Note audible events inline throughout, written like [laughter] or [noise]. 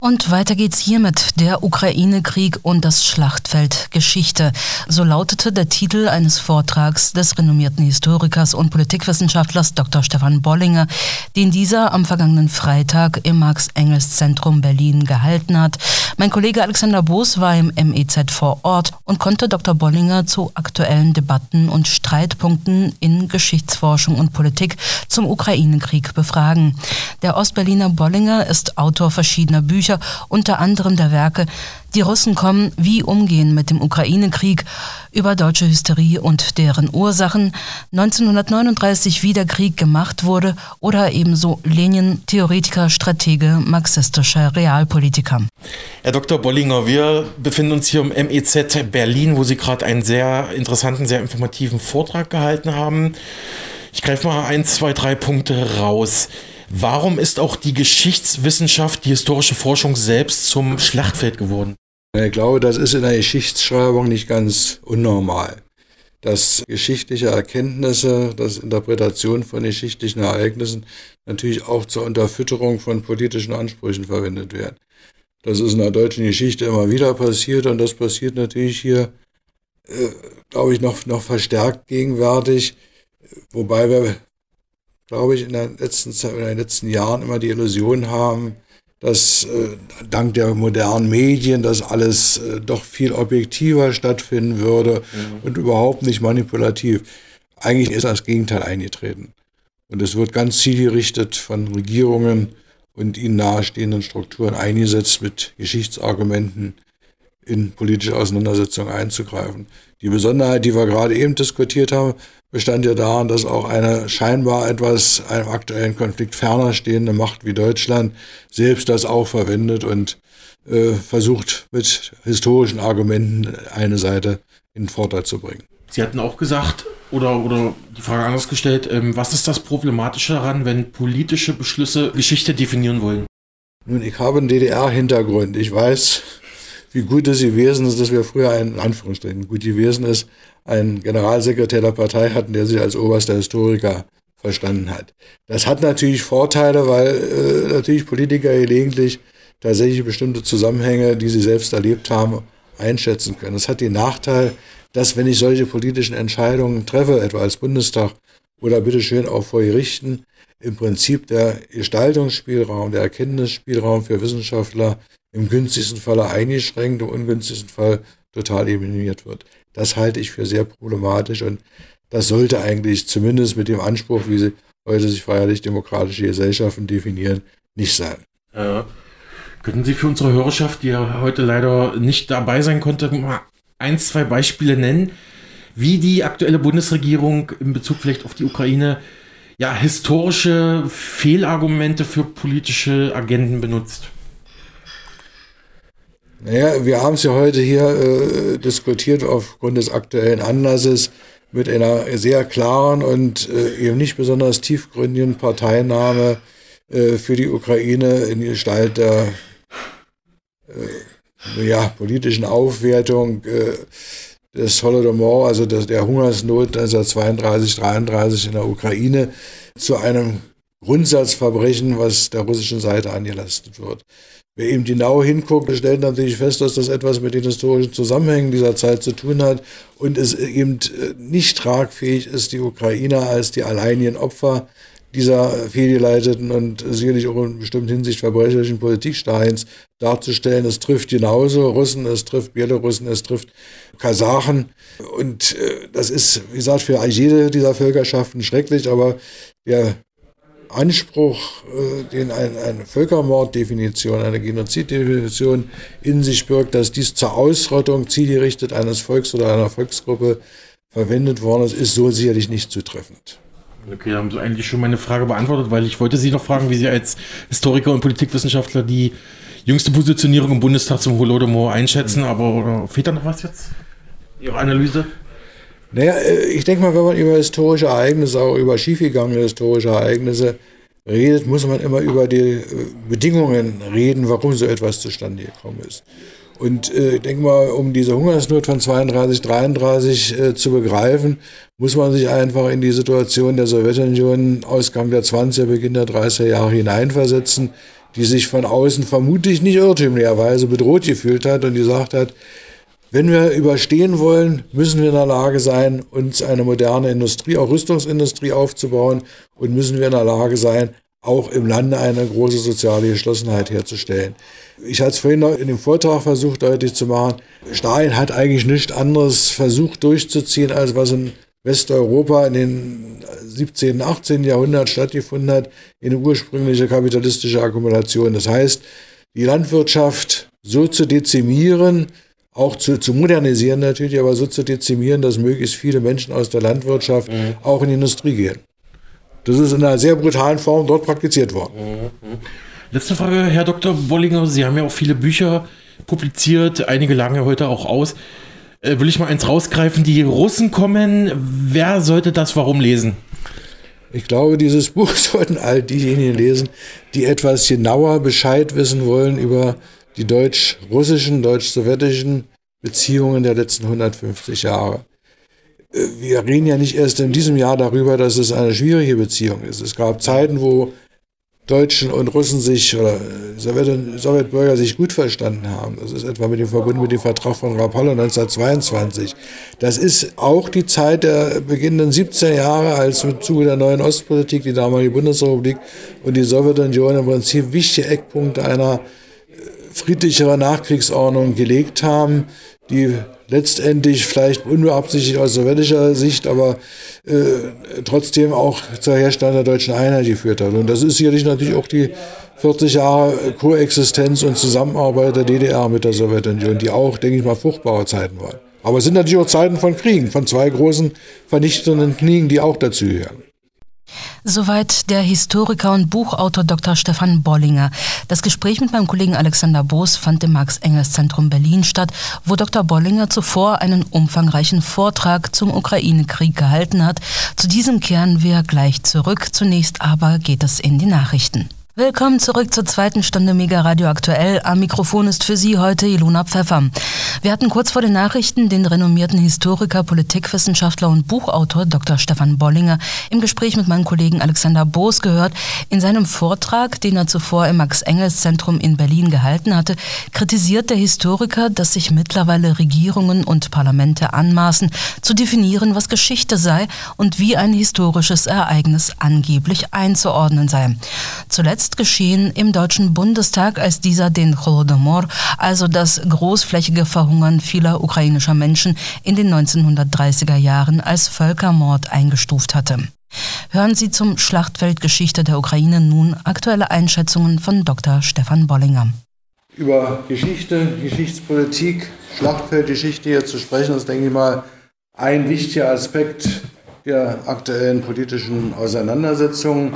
Und weiter geht's hiermit. Der Ukraine-Krieg und das Schlachtfeld Geschichte. So lautete der Titel eines Vortrags des renommierten Historikers und Politikwissenschaftlers Dr. Stefan Bollinger, den dieser am vergangenen Freitag im Max-Engels-Zentrum Berlin gehalten hat. Mein Kollege Alexander Boos war im MEZ vor Ort und konnte Dr. Bollinger zu aktuellen Debatten und Streitpunkten in Geschichtsforschung und Politik zum Ukraine-Krieg befragen. Der Ostberliner Bollinger ist Autor verschiedener Bücher Bücher, unter anderem der Werke Die Russen kommen, wie umgehen mit dem Ukraine-Krieg, über deutsche Hysterie und deren Ursachen, 1939 wie der Krieg gemacht wurde oder ebenso Lenin, Theoretiker, Stratege, marxistischer Realpolitiker. Herr Dr. Bollinger, wir befinden uns hier im MEZ Berlin, wo Sie gerade einen sehr interessanten, sehr informativen Vortrag gehalten haben. Ich greife mal ein, zwei, drei Punkte raus. Warum ist auch die Geschichtswissenschaft, die historische Forschung selbst zum Schlachtfeld geworden? Ich glaube, das ist in der Geschichtsschreibung nicht ganz unnormal. Dass geschichtliche Erkenntnisse, dass Interpretation von geschichtlichen Ereignissen natürlich auch zur Unterfütterung von politischen Ansprüchen verwendet werden. Das ist in der deutschen Geschichte immer wieder passiert und das passiert natürlich hier, äh, glaube ich, noch, noch verstärkt gegenwärtig. Wobei wir glaube ich, in, der letzten Zeit, in den letzten Jahren immer die Illusion haben, dass äh, dank der modernen Medien das alles äh, doch viel objektiver stattfinden würde mhm. und überhaupt nicht manipulativ. Eigentlich ist das Gegenteil eingetreten. Und es wird ganz zielgerichtet von Regierungen und ihnen nahestehenden Strukturen eingesetzt, mit Geschichtsargumenten in politische Auseinandersetzungen einzugreifen. Die Besonderheit, die wir gerade eben diskutiert haben, bestand ja darin, dass auch eine scheinbar etwas einem aktuellen Konflikt ferner stehende Macht wie Deutschland selbst das auch verwendet und äh, versucht mit historischen Argumenten eine Seite in Vorteil zu bringen. Sie hatten auch gesagt, oder, oder die Frage anders gestellt, ähm, was ist das Problematische daran, wenn politische Beschlüsse Geschichte definieren wollen? Nun, ich habe einen DDR-Hintergrund. Ich weiß, wie gut es gewesen ist, dass wir früher einen, in Anführungsstrichen, gut gewesen ist, einen Generalsekretär der Partei hatten, der sich als oberster Historiker verstanden hat. Das hat natürlich Vorteile, weil äh, natürlich Politiker gelegentlich tatsächlich bestimmte Zusammenhänge, die sie selbst erlebt haben, einschätzen können. Das hat den Nachteil, dass wenn ich solche politischen Entscheidungen treffe, etwa als Bundestag oder bitteschön auch vor Gerichten, im Prinzip der Gestaltungsspielraum, der Erkenntnisspielraum für Wissenschaftler im günstigsten Falle eingeschränkt, im ungünstigsten Fall total eliminiert wird. Das halte ich für sehr problematisch und das sollte eigentlich zumindest mit dem Anspruch, wie sie heute sich feierlich-demokratische Gesellschaften definieren, nicht sein. Ja. Könnten Sie für unsere Hörerschaft, die ja heute leider nicht dabei sein konnte, mal ein, zwei Beispiele nennen, wie die aktuelle Bundesregierung in Bezug vielleicht auf die Ukraine ja, historische Fehlargumente für politische Agenten benutzt? Naja, wir haben es ja heute hier äh, diskutiert aufgrund des aktuellen Anlasses mit einer sehr klaren und äh, eben nicht besonders tiefgründigen Parteinahme äh, für die Ukraine in Gestalt der äh, ja, politischen Aufwertung äh, des Holodomor, also des, der Hungersnot 1932, 33 in der Ukraine, zu einem Grundsatzverbrechen, was der russischen Seite angelastet wird. Wer eben genau hinguckt, stellt natürlich fest, dass das etwas mit den historischen Zusammenhängen dieser Zeit zu tun hat und es eben äh, nicht tragfähig ist, die Ukrainer als die alleinigen Opfer dieser fehlgeleiteten und sicherlich auch in bestimmter Hinsicht verbrecherischen Politik Stalins darzustellen. Es trifft genauso Russen, es trifft Bielorussen, es trifft Kasachen. Und äh, das ist, wie gesagt, für jede dieser Völkerschaften schrecklich, aber der Anspruch, äh, den eine, Völkermorddefinition, eine Genoziddefinition in sich birgt, dass dies zur Ausrottung zielgerichtet eines Volks oder einer Volksgruppe verwendet worden ist, ist so sicherlich nicht zutreffend. Okay, haben Sie eigentlich schon meine Frage beantwortet, weil ich wollte Sie noch fragen, wie Sie als Historiker und Politikwissenschaftler die jüngste Positionierung im Bundestag zum Holodomor einschätzen, aber fehlt da noch was jetzt? Ihre Analyse? Naja, äh, ich denke mal, wenn man über historische Ereignisse, auch über schiefgegangene historische Ereignisse redet, muss man immer über die äh, Bedingungen reden, warum so etwas zustande gekommen ist. Und äh, ich denke mal, um diese Hungersnot von 32, 33 äh, zu begreifen, muss man sich einfach in die Situation der Sowjetunion Ausgang der 20er, Beginn der 30er Jahre hineinversetzen, die sich von außen vermutlich nicht irrtümlicherweise bedroht gefühlt hat und gesagt hat, wenn wir überstehen wollen, müssen wir in der Lage sein, uns eine moderne Industrie, auch Rüstungsindustrie aufzubauen und müssen wir in der Lage sein, auch im Lande eine große soziale Geschlossenheit herzustellen. Ich hatte es vorhin noch in dem Vortrag versucht deutlich zu machen, Stalin hat eigentlich nichts anderes versucht durchzuziehen, als was in Westeuropa in den 17., 18. Jahrhundert stattgefunden hat, in eine ursprüngliche kapitalistische Akkumulation. Das heißt, die Landwirtschaft so zu dezimieren, auch zu, zu modernisieren natürlich, aber so zu dezimieren, dass möglichst viele Menschen aus der Landwirtschaft mhm. auch in die Industrie gehen. Das ist in einer sehr brutalen Form dort praktiziert worden. Mhm. Letzte Frage, Herr Dr. Bollinger. Sie haben ja auch viele Bücher publiziert, einige lange heute auch aus. Äh, will ich mal eins rausgreifen? Die Russen kommen. Wer sollte das warum lesen? Ich glaube, dieses Buch [laughs] sollten all diejenigen lesen, die etwas genauer Bescheid wissen wollen über die deutsch-russischen, deutsch-sowjetischen Beziehungen der letzten 150 Jahre. Äh, wir reden ja nicht erst in diesem Jahr darüber, dass es eine schwierige Beziehung ist. Es gab Zeiten, wo Deutschen und Russen sich oder Sowjet Sowjetbürger sich gut verstanden haben. Das ist etwa mit dem Verbund mit dem Vertrag von Rapallo 1922. Das ist auch die Zeit der beginnenden 17 Jahre, als im Zuge der neuen Ostpolitik die damalige Bundesrepublik und die Sowjetunion im Prinzip wichtige Eckpunkte einer friedlicheren Nachkriegsordnung gelegt haben, die letztendlich vielleicht unbeabsichtigt aus sowjetischer Sicht, aber äh, trotzdem auch zur Herstellung der deutschen Einheit geführt hat. Und das ist sicherlich natürlich auch die 40 Jahre Koexistenz und Zusammenarbeit der DDR mit der Sowjetunion, die auch, denke ich mal, fruchtbare Zeiten waren. Aber es sind natürlich auch Zeiten von Kriegen, von zwei großen vernichtenden Kriegen, die auch dazugehören. Soweit der Historiker und Buchautor Dr. Stefan Bollinger. Das Gespräch mit meinem Kollegen Alexander Boos fand im Max-Engels-Zentrum Berlin statt, wo Dr. Bollinger zuvor einen umfangreichen Vortrag zum Ukraine-Krieg gehalten hat. Zu diesem kehren wir gleich zurück. Zunächst aber geht es in die Nachrichten. Willkommen zurück zur zweiten Stunde Mega Radio Aktuell. Am Mikrofon ist für Sie heute Ilona Pfeffer. Wir hatten kurz vor den Nachrichten den renommierten Historiker, Politikwissenschaftler und Buchautor Dr. Stefan Bollinger im Gespräch mit meinem Kollegen Alexander Boos gehört. In seinem Vortrag, den er zuvor im Max-Engels-Zentrum in Berlin gehalten hatte, kritisiert der Historiker, dass sich mittlerweile Regierungen und Parlamente anmaßen, zu definieren, was Geschichte sei und wie ein historisches Ereignis angeblich einzuordnen sei. Zuletzt zuletzt geschehen im Deutschen Bundestag, als dieser den Holodomor, also das großflächige Verhungern vieler ukrainischer Menschen in den 1930er Jahren als Völkermord eingestuft hatte. Hören Sie zum Schlachtfeldgeschichte der Ukraine nun aktuelle Einschätzungen von Dr. Stefan Bollinger. Über Geschichte, Geschichtspolitik, Schlachtfeldgeschichte hier zu sprechen, ist, denke ich mal, ein wichtiger Aspekt der aktuellen politischen Auseinandersetzungen.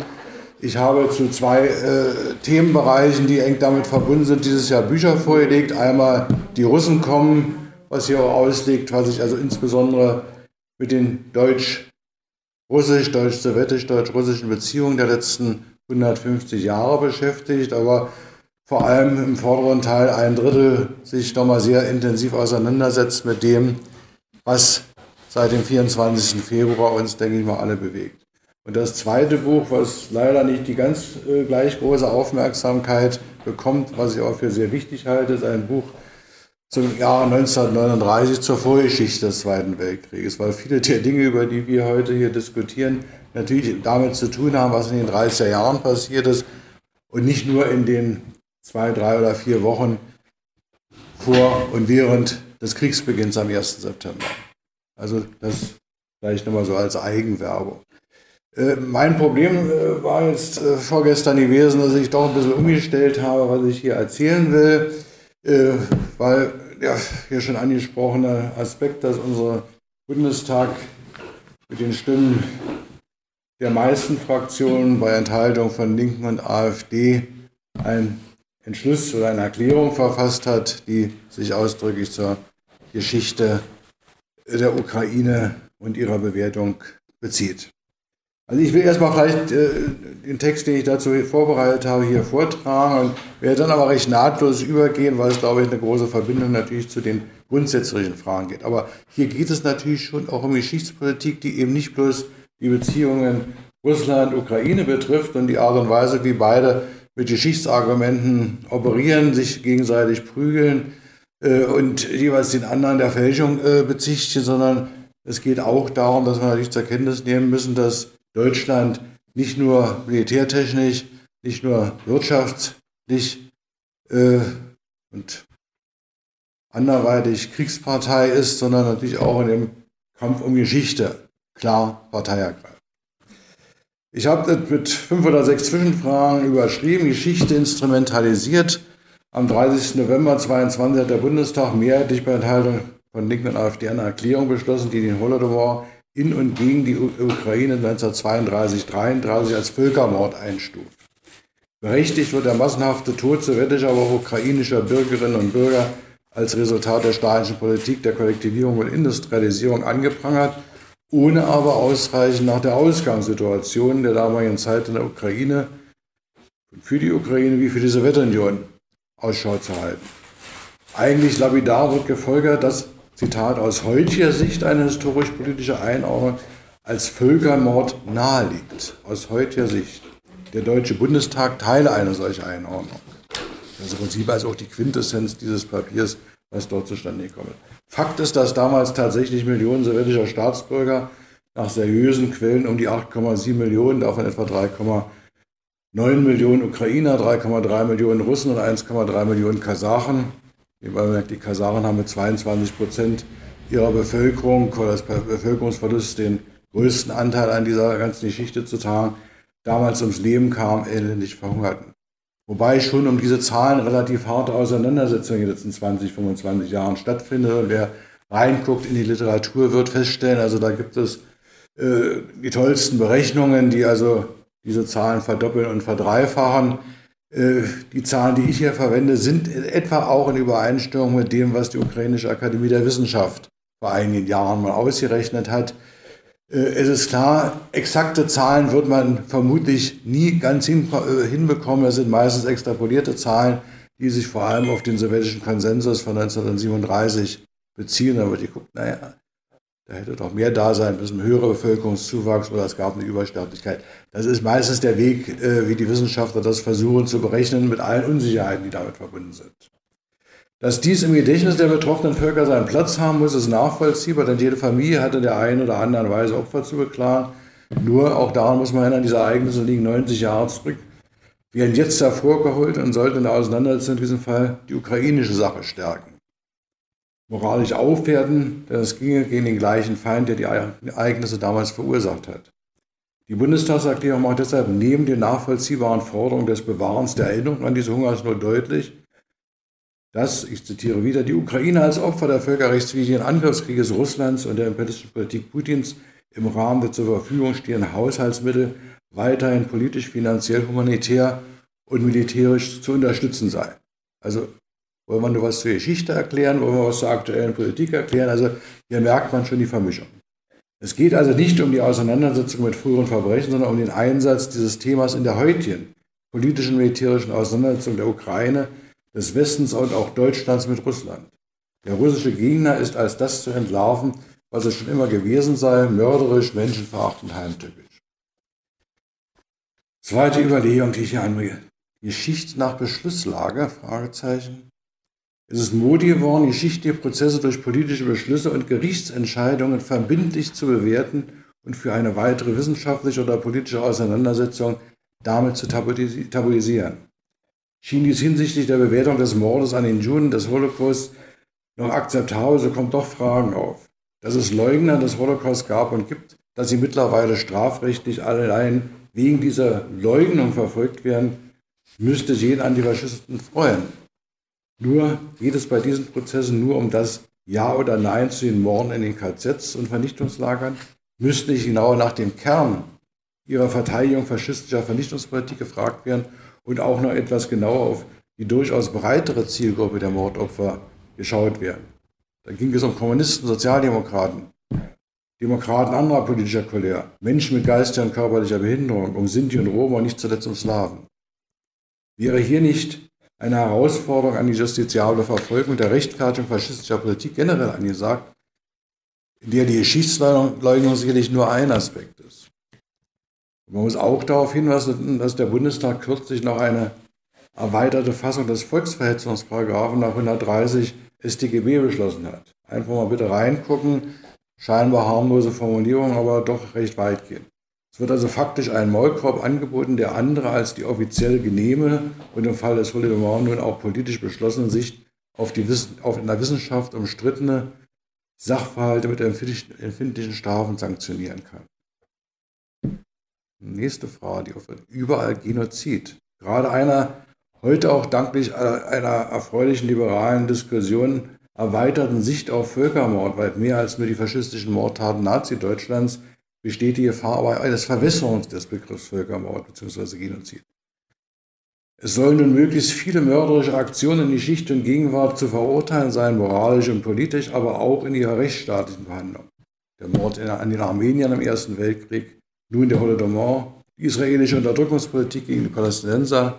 Ich habe zu zwei äh, Themenbereichen, die eng damit verbunden sind, dieses Jahr Bücher vorgelegt. Einmal Die Russen kommen, was hier auch ausliegt, was sich also insbesondere mit den deutsch-russisch, deutsch-sowjetisch, deutsch-russischen Beziehungen der letzten 150 Jahre beschäftigt, aber vor allem im vorderen Teil ein Drittel sich nochmal sehr intensiv auseinandersetzt mit dem, was seit dem 24. Februar uns, denke ich mal, alle bewegt. Und das zweite Buch, was leider nicht die ganz äh, gleich große Aufmerksamkeit bekommt, was ich auch für sehr wichtig halte, ist ein Buch zum Jahr 1939 zur Vorgeschichte des Zweiten Weltkrieges, weil viele der Dinge, über die wir heute hier diskutieren, natürlich damit zu tun haben, was in den 30er Jahren passiert ist und nicht nur in den zwei, drei oder vier Wochen vor und während des Kriegsbeginns am 1. September. Also das vielleicht nochmal so als Eigenwerbung. Äh, mein Problem äh, war jetzt äh, vorgestern gewesen, dass ich doch ein bisschen umgestellt habe, was ich hier erzählen will, weil der hier schon angesprochene Aspekt, dass unser Bundestag mit den Stimmen der meisten Fraktionen bei Enthaltung von Linken und AfD einen Entschluss oder eine Erklärung verfasst hat, die sich ausdrücklich zur Geschichte der Ukraine und ihrer Bewertung bezieht. Also ich will erstmal vielleicht äh, den Text, den ich dazu vorbereitet habe, hier vortragen und werde dann aber recht nahtlos übergehen, weil es, glaube ich, eine große Verbindung natürlich zu den grundsätzlichen Fragen geht. Aber hier geht es natürlich schon auch um Geschichtspolitik, die eben nicht bloß die Beziehungen Russland-Ukraine betrifft und die Art und Weise, wie beide mit Geschichtsargumenten operieren, sich gegenseitig prügeln äh, und jeweils den anderen der Fälschung äh, bezichtigen, sondern es geht auch darum, dass wir natürlich zur Kenntnis nehmen müssen, dass Deutschland nicht nur militärtechnisch, nicht nur wirtschaftlich äh, und anderweitig Kriegspartei ist, sondern natürlich auch in dem Kampf um Geschichte klar Partei ergreift. Ich habe das mit fünf oder sechs Zwischenfragen überschrieben, Geschichte instrumentalisiert. Am 30. November 2022 hat der Bundestag mehrheitlich bei Enthaltung von Linken und AfD eine Erklärung beschlossen, die den Holodomor in und gegen die Ukraine 1932-33 als Völkermord einstuft. Berechtigt wird der massenhafte Tod sowjetischer, aber auch ukrainischer Bürgerinnen und Bürger als Resultat der stalinischen Politik der Kollektivierung und Industrialisierung angeprangert, ohne aber ausreichend nach der Ausgangssituation der damaligen Zeit in der Ukraine für die Ukraine wie für die Sowjetunion Ausschau zu halten. Eigentlich lapidar wird gefolgert, dass Zitat, aus heutiger Sicht eine historisch-politische Einordnung als Völkermord naheliegt. Aus heutiger Sicht. Der Deutsche Bundestag teile eine solche Einordnung. Das ist im Prinzip also auch die Quintessenz dieses Papiers, was dort zustande gekommen ist. Fakt ist, dass damals tatsächlich Millionen sowjetischer Staatsbürger nach seriösen Quellen um die 8,7 Millionen, davon etwa 3,9 Millionen Ukrainer, 3,3 Millionen Russen und 1,3 Millionen Kasachen die Kasaren haben mit 22 Prozent ihrer Bevölkerung oder des Bevölkerungsverlusts den größten Anteil an dieser ganzen Geschichte zu tragen, damals ums Leben kam, elendig verhungerten. Wobei schon um diese Zahlen relativ harte Auseinandersetzungen in den letzten 20, 25 Jahren stattfindet. Wer reinguckt in die Literatur, wird feststellen, also da gibt es äh, die tollsten Berechnungen, die also diese Zahlen verdoppeln und verdreifachen. Äh, die Zahlen, die ich hier verwende, sind etwa auch in Übereinstimmung mit dem, was die Ukrainische Akademie der Wissenschaft vor einigen Jahren mal ausgerechnet hat. Äh, es ist klar, exakte Zahlen wird man vermutlich nie ganz äh, hinbekommen. Es sind meistens extrapolierte Zahlen, die sich vor allem auf den sowjetischen Konsensus von 1937 beziehen. Da wird geguckt, naja, da hätte doch mehr da sein müssen, höherer Bevölkerungszuwachs oder es gab eine Übersterblichkeit. Das ist meistens der Weg, äh, wie die Wissenschaftler das versuchen zu berechnen, mit allen Unsicherheiten, die damit verbunden sind. Dass dies im Gedächtnis der betroffenen Völker seinen Platz haben muss, ist nachvollziehbar, denn jede Familie hatte der einen oder anderen Weise Opfer zu beklagen. Nur, auch daran muss man erinnern, diese Ereignisse liegen 90 Jahre zurück, werden jetzt hervorgeholt und sollten in der Auseinandersetzung in diesem Fall die ukrainische Sache stärken moralisch aufwerten, denn es ginge gegen den gleichen Feind, der die Ereignisse damals verursacht hat. Die Bundestagserklärung macht deshalb neben den nachvollziehbaren Forderungen des Bewahrens der Erinnerung an diese Hungersnot deutlich, dass, ich zitiere wieder, die Ukraine als Opfer der völkerrechtswidrigen Angriffskrieges Russlands und der imperialistischen Politik Putins im Rahmen der zur Verfügung stehenden Haushaltsmittel weiterhin politisch, finanziell, humanitär und militärisch zu unterstützen sei. Also wollen wir nur was zur Geschichte erklären? Wollen wir was zur aktuellen Politik erklären? Also hier merkt man schon die Vermischung. Es geht also nicht um die Auseinandersetzung mit früheren Verbrechen, sondern um den Einsatz dieses Themas in der heutigen politischen, militärischen Auseinandersetzung der Ukraine, des Westens und auch Deutschlands mit Russland. Der russische Gegner ist als das zu entlarven, was es schon immer gewesen sei, mörderisch, menschenverachtend, heimtückisch. Zweite Überlegung, die ich hier anbringe. Geschichte nach Beschlusslage? Fragezeichen. Es ist Mode geworden, geschichtliche Prozesse durch politische Beschlüsse und Gerichtsentscheidungen verbindlich zu bewerten und für eine weitere wissenschaftliche oder politische Auseinandersetzung damit zu tabuisieren. Schien dies hinsichtlich der Bewertung des Mordes an den Juden des Holocaust noch akzeptabel, so kommen doch Fragen auf. Dass es Leugner des Holocaust gab und gibt, dass sie mittlerweile strafrechtlich allein wegen dieser Leugnung verfolgt werden, müsste jeden Antifaschisten freuen. Nur geht es bei diesen Prozessen nur um das Ja oder Nein zu den Morden in den KZs und Vernichtungslagern. Müsste nicht genauer nach dem Kern ihrer Verteidigung faschistischer Vernichtungspolitik gefragt werden und auch noch etwas genauer auf die durchaus breitere Zielgruppe der Mordopfer geschaut werden. Da ging es um Kommunisten, Sozialdemokraten, Demokraten anderer politischer Couleur, Menschen mit geistiger und körperlicher Behinderung, um Sinti und Roma und nicht zuletzt um Slawen. Wäre hier nicht eine Herausforderung an die justiziable Verfolgung der Rechtfertigung faschistischer Politik generell angesagt, in der die Geschichtsleugnung sicherlich nur ein Aspekt ist. Man muss auch darauf hinweisen, dass der Bundestag kürzlich noch eine erweiterte Fassung des Volksverhetzungsparagraphen nach 130 StGB beschlossen hat. Einfach mal bitte reingucken. Scheinbar harmlose Formulierung, aber doch recht weitgehend. Es wird also faktisch ein Maulkorb angeboten, der andere als die offiziell genehme und im Fall des Holodomor nun auch politisch beschlossene Sicht auf die auf in der Wissenschaft umstrittene Sachverhalte mit empfindlichen Strafen sanktionieren kann. Nächste Frage, die offen überall Genozid. Gerade einer heute auch danklich einer erfreulichen liberalen Diskussion erweiterten Sicht auf Völkermord, weit mehr als nur die faschistischen Mordtaten Nazi-Deutschlands, besteht die Gefahr aber eines Verwässerungs des Begriffs Völkermord bzw. Genozid. Es sollen nun möglichst viele mörderische Aktionen in Geschichte und Gegenwart zu verurteilen sein, moralisch und politisch, aber auch in ihrer rechtsstaatlichen Behandlung. Der Mord an den Armeniern im Ersten Weltkrieg, nun der Holodomor, die israelische Unterdrückungspolitik gegen die Palästinenser,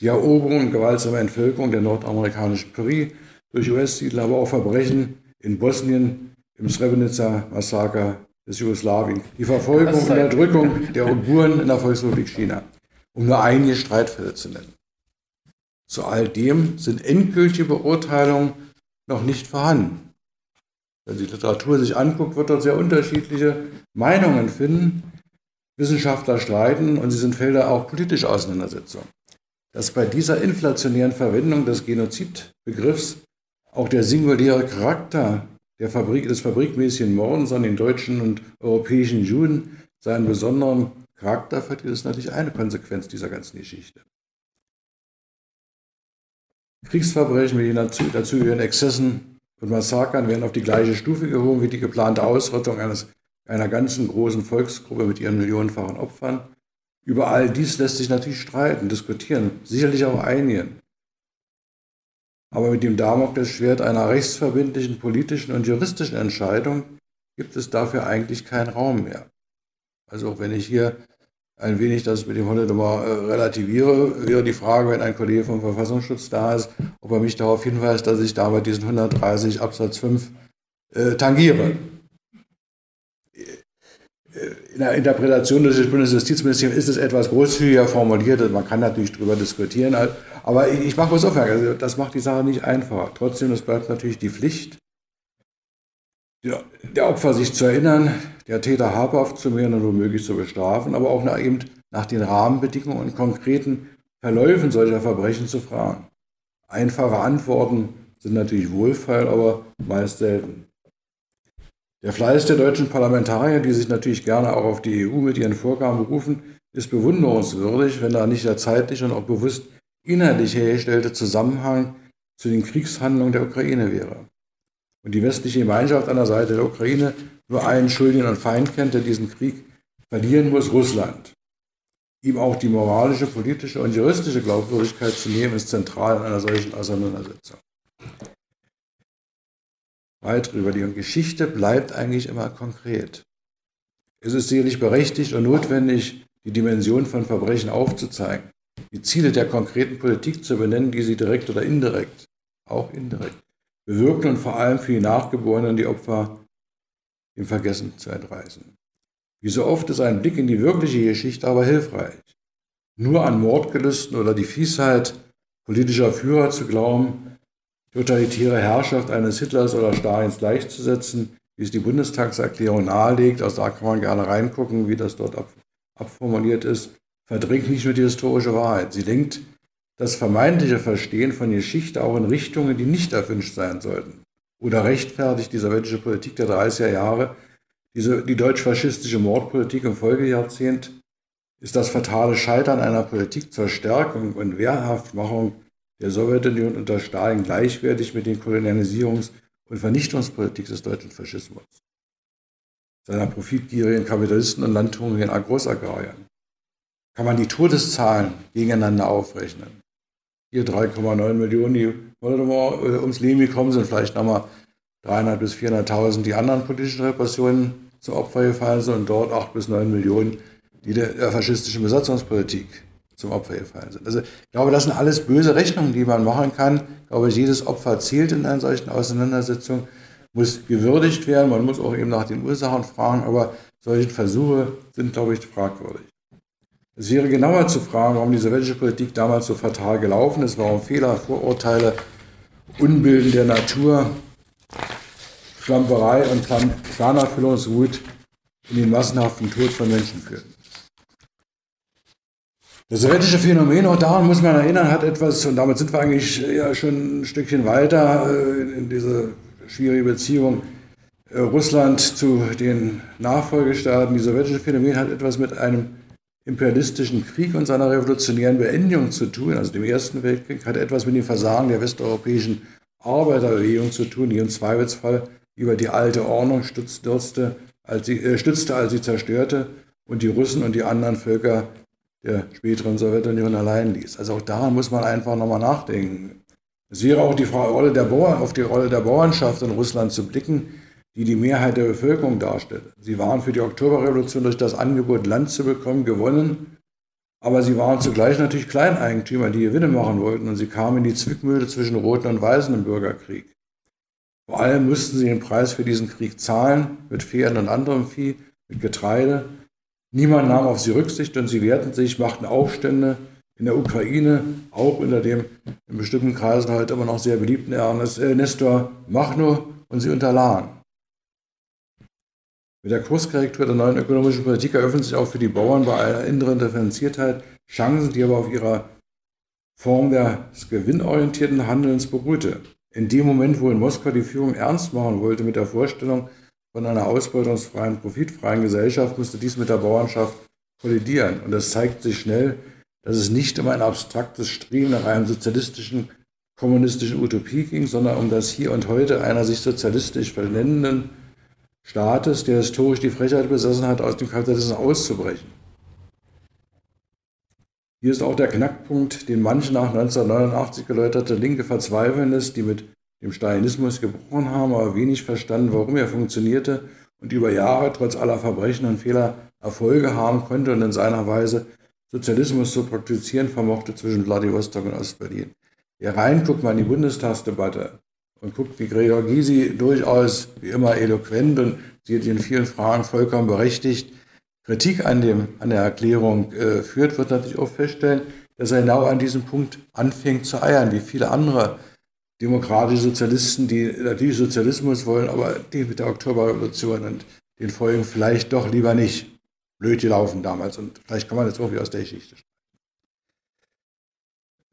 die Eroberung und gewaltsame Entvölkerung der nordamerikanischen Peri durch US-Siedler, aber auch Verbrechen in Bosnien, im Srebrenica-Massaker des Jugoslawien, die Verfolgung und Unterdrückung der Uiguren in der Volksrepublik China, um nur einige Streitfälle zu nennen. Zu all dem sind endgültige Beurteilungen noch nicht vorhanden. Wenn die Literatur sich anguckt, wird dort sehr unterschiedliche Meinungen finden. Wissenschaftler streiten und sie sind Felder auch politischer Auseinandersetzung. Dass bei dieser inflationären Verwendung des Genozidbegriffs auch der singuläre Charakter der Fabrik, des fabrikmäßigen Mordens an den deutschen und europäischen Juden seinen besonderen Charakter verliert, ist natürlich eine Konsequenz dieser ganzen Geschichte. Kriegsverbrechen mit den dazugehörigen Exzessen und Massakern werden auf die gleiche Stufe gehoben wie die geplante Ausrottung eines, einer ganzen großen Volksgruppe mit ihren millionenfachen Opfern. Über all dies lässt sich natürlich streiten, diskutieren, sicherlich auch einigen. Aber mit dem Damoklesschwert einer rechtsverbindlichen politischen und juristischen Entscheidung gibt es dafür eigentlich keinen Raum mehr. Also auch wenn ich hier ein wenig das mit dem Holodomor äh, relativiere, wäre die Frage, wenn ein Kollege vom Verfassungsschutz da ist, ob er mich darauf hinweist, dass ich damit diesen 130 Absatz 5 äh, tangiere. In der Interpretation des Bundesjustizministeriums ist es etwas großzügiger formuliert. Man kann natürlich darüber diskutieren. Aber ich mache was aufmerksam. Also das macht die Sache nicht einfacher. Trotzdem, es bleibt natürlich die Pflicht, der Opfer sich zu erinnern, der Täter habhaft zu werden und womöglich zu bestrafen, aber auch nach, eben nach den Rahmenbedingungen und konkreten Verläufen solcher Verbrechen zu fragen. Einfache Antworten sind natürlich wohlfeil, aber meist selten. Der Fleiß der deutschen Parlamentarier, die sich natürlich gerne auch auf die EU mit ihren Vorgaben berufen, ist bewunderungswürdig, wenn da nicht der zeitlich und auch bewusst inhaltlich hergestellte Zusammenhang zu den Kriegshandlungen der Ukraine wäre und die westliche Gemeinschaft an der Seite der Ukraine nur einen Schuldigen und Feind kennt, der diesen Krieg verlieren muss, Russland. Ihm auch die moralische, politische und juristische Glaubwürdigkeit zu nehmen, ist zentral in einer solchen Auseinandersetzung. Weitere Überlegung. Geschichte bleibt eigentlich immer konkret. Es ist sicherlich berechtigt und notwendig, die Dimension von Verbrechen aufzuzeigen, die Ziele der konkreten Politik zu benennen, die sie direkt oder indirekt, auch indirekt, bewirken und vor allem für die Nachgeborenen die Opfer im Vergessen zu entreißen. Wie so oft ist ein Blick in die wirkliche Geschichte aber hilfreich. Nur an Mordgelüsten oder die Fiesheit politischer Führer zu glauben, totalitäre Herrschaft eines Hitlers oder Stalins gleichzusetzen, wie es die Bundestagserklärung nahelegt, also da kann man gerne reingucken, wie das dort abformuliert ist, verdrängt nicht nur die historische Wahrheit. Sie lenkt das vermeintliche Verstehen von Geschichte auch in Richtungen, die nicht erwünscht sein sollten. Oder rechtfertigt die sowjetische Politik der 30er Jahre diese, die deutsch-faschistische Mordpolitik im Folgejahrzehnt? Ist das fatale Scheitern einer Politik zur Stärkung und Wehrhaftmachung der Sowjetunion unter Stalin gleichwertig mit den Kolonialisierungs- und Vernichtungspolitik des deutschen Faschismus, seiner profitgierigen Kapitalisten und landhungrigen Großagrariern? Kann man die Todeszahlen gegeneinander aufrechnen? hier 3,9 Millionen, die äh, ums Leben gekommen sind, vielleicht nochmal 300.000 bis 400.000, die anderen politischen Repressionen zum Opfer gefallen sind und dort acht bis neun Millionen, die der faschistischen Besatzungspolitik zum Opfer gefallen sind. Also ich glaube, das sind alles böse Rechnungen, die man machen kann. Ich glaube, jedes Opfer zählt in einer solchen Auseinandersetzung, muss gewürdigt werden. Man muss auch eben nach den Ursachen fragen, aber solche Versuche sind, glaube ich, fragwürdig. Es wäre genauer zu fragen, warum die sowjetische Politik damals so fatal gelaufen ist, warum Fehler, Vorurteile, Unbilden der Natur, Schlamperei und Planerfüllungswut in den massenhaften Tod von Menschen führten. Das sowjetische Phänomen, auch daran muss man erinnern, hat etwas, und damit sind wir eigentlich ja schon ein Stückchen weiter äh, in diese schwierige Beziehung äh, Russland zu den Nachfolgestaaten. Die sowjetische Phänomen hat etwas mit einem imperialistischen Krieg und seiner revolutionären Beendigung zu tun, also dem Ersten Weltkrieg, hat etwas mit dem Versagen der westeuropäischen Arbeiterbewegung zu tun, die im Zweifelsfall über die alte Ordnung stützte, als sie, äh, stützte, als sie zerstörte und die Russen und die anderen Völker der späteren Sowjetunion allein ließ. Also auch daran muss man einfach nochmal nachdenken. Es wäre auch die Rolle der Bauern, auf die Rolle der Bauernschaft in Russland zu blicken, die die Mehrheit der Bevölkerung darstellt. Sie waren für die Oktoberrevolution durch das Angebot, Land zu bekommen, gewonnen, aber sie waren zugleich natürlich Kleineigentümer, die Gewinne machen wollten und sie kamen in die Zwickmühle zwischen Roten und Weißen im Bürgerkrieg. Vor allem mussten sie den Preis für diesen Krieg zahlen, mit Pferden und anderem Vieh, mit Getreide, Niemand nahm auf sie Rücksicht und sie wehrten sich, machten Aufstände in der Ukraine, auch unter dem in bestimmten Kreisen heute immer noch sehr beliebten äh, Nestor Machno und sie unterlagen. Mit der Kurskorrektur der neuen ökonomischen Politik eröffnen sich auch für die Bauern bei einer inneren Differenziertheit Chancen, die aber auf ihrer Form des gewinnorientierten Handelns beruhte. In dem Moment, wo in Moskau die Führung ernst machen wollte mit der Vorstellung, von einer ausbeutungsfreien, profitfreien Gesellschaft musste dies mit der Bauernschaft kollidieren. Und es zeigt sich schnell, dass es nicht um ein abstraktes Streben nach einem sozialistischen, kommunistischen Utopie ging, sondern um das Hier und Heute einer sich sozialistisch vernennenden Staates, der historisch die Frechheit besessen hat, aus dem Kapitalismus auszubrechen. Hier ist auch der Knackpunkt, den manche nach 1989 geläuterte linke Verzweifelnis, die mit dem Stalinismus gebrochen haben, aber wenig verstanden, warum er funktionierte und über Jahre trotz aller Verbrechen und Fehler Erfolge haben konnte und in seiner Weise Sozialismus zu praktizieren vermochte zwischen Vladivostok und Ostberlin. Wer reinguckt mal in die Bundestagsdebatte und guckt, wie Gregor Gysi durchaus wie immer eloquent und sie in vielen Fragen vollkommen berechtigt Kritik an, dem, an der Erklärung äh, führt, wird natürlich auch feststellen, dass er genau an diesem Punkt anfängt zu eiern, wie viele andere demokratische Sozialisten, die natürlich Sozialismus wollen, aber die mit der Oktoberrevolution und den Folgen vielleicht doch lieber nicht. Blöd gelaufen damals und vielleicht kann man das irgendwie aus der Geschichte.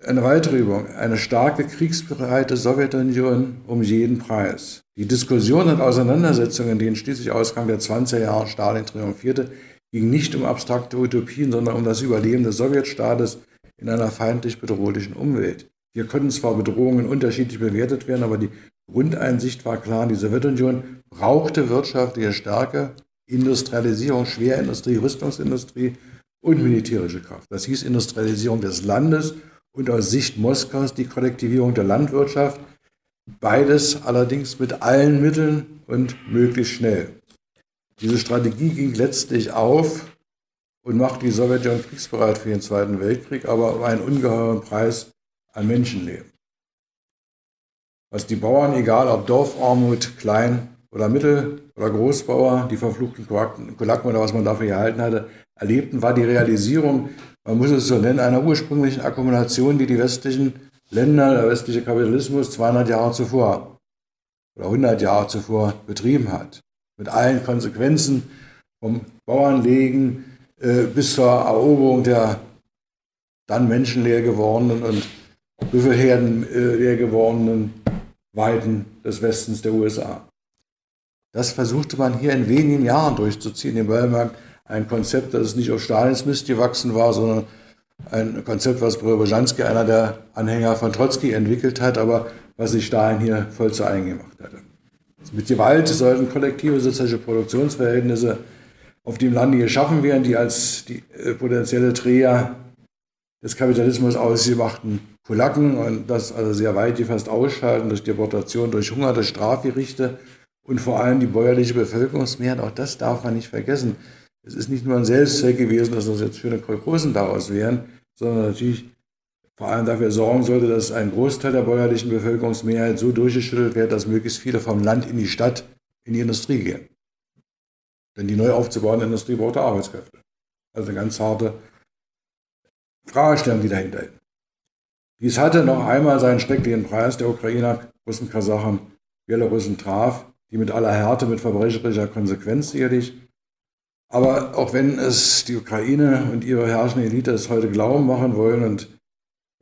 Eine weitere Übung, eine starke kriegsbereite Sowjetunion um jeden Preis. Die Diskussionen und Auseinandersetzungen, in denen schließlich Ausgang der 20er Jahre Stalin triumphierte, gingen nicht um abstrakte Utopien, sondern um das Überleben des Sowjetstaates in einer feindlich bedrohlichen Umwelt. Hier konnten zwar Bedrohungen unterschiedlich bewertet werden, aber die Grundeinsicht war klar, die Sowjetunion brauchte wirtschaftliche Stärke, Industrialisierung, Schwerindustrie, Rüstungsindustrie und militärische Kraft. Das hieß Industrialisierung des Landes und aus Sicht Moskaus die Kollektivierung der Landwirtschaft. Beides allerdings mit allen Mitteln und möglichst schnell. Diese Strategie ging letztlich auf und machte die Sowjetunion kriegsbereit für den Zweiten Weltkrieg, aber um einen ungeheuren Preis an Menschenleben. Was die Bauern, egal ob Dorfarmut, Klein- oder Mittel- oder Großbauer, die verfluchten Kulaken oder was man dafür gehalten hatte, erlebten, war die Realisierung, man muss es so nennen, einer ursprünglichen Akkumulation, die die westlichen Länder, der westliche Kapitalismus 200 Jahre zuvor oder 100 Jahre zuvor betrieben hat. Mit allen Konsequenzen vom Bauernlegen äh, bis zur Eroberung der dann menschenleer gewordenen und Büffelherden äh, der gewordenen Weiten des Westens der USA. Das versuchte man hier in wenigen Jahren durchzuziehen. Im Wellmarkt ein Konzept, das nicht auf Stalins Mist gewachsen war, sondern ein Konzept, was Preobrezhansky, einer der Anhänger von Trotzki, entwickelt hat, aber was sich Stalin hier voll zu eigen gemacht hatte. Mit Gewalt sollten kollektive soziale Produktionsverhältnisse auf dem Lande geschaffen werden, die als die äh, potenzielle Träger des Kapitalismus ausgemachten Kulaken und das also sehr weit gefasst ausschalten durch Deportation, durch Hunger, durch Strafgerichte und vor allem die bäuerliche Bevölkerungsmehrheit, auch das darf man nicht vergessen. Es ist nicht nur ein Selbstzweck gewesen, dass das jetzt schöne Kolchosen daraus wären, sondern natürlich vor allem dafür sorgen sollte, dass ein Großteil der bäuerlichen Bevölkerungsmehrheit so durchgeschüttelt wird, dass möglichst viele vom Land in die Stadt, in die Industrie gehen. Denn die neu aufzubauende Industrie braucht Arbeitskräfte. Also eine ganz harte Fragestellung, die dahinter ist. Dies hatte noch einmal seinen schrecklichen Preis der Ukrainer, Russen, Kasachen, Belarussen traf, die mit aller Härte, mit verbrecherischer Konsequenz sicherlich. Aber auch wenn es die Ukraine und ihre herrschende Elite es heute glauben machen wollen und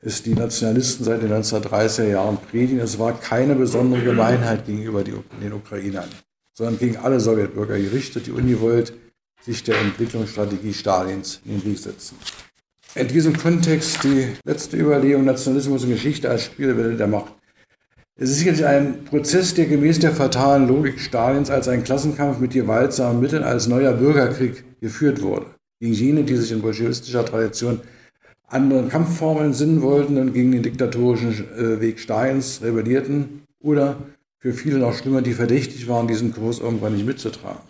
es die Nationalisten seit den 1930er Jahren predigen, es war keine besondere Gemeinheit gegenüber den Ukrainern, sondern gegen alle Sowjetbürger gerichtet, die ungewollt sich der Entwicklungsstrategie Stalins in den Weg setzen. In diesem Kontext die letzte Überlegung Nationalismus und Geschichte als Spielwelle der Macht. Es ist sicherlich ein Prozess, der gemäß der fatalen Logik Stalins als ein Klassenkampf mit gewaltsamen Mitteln als neuer Bürgerkrieg geführt wurde. Gegen jene, die sich in bolschewistischer Tradition anderen Kampfformeln sinnen wollten und gegen den diktatorischen äh, Weg Stalins rebellierten oder für viele noch schlimmer, die verdächtig waren, diesen Kurs irgendwann nicht mitzutragen.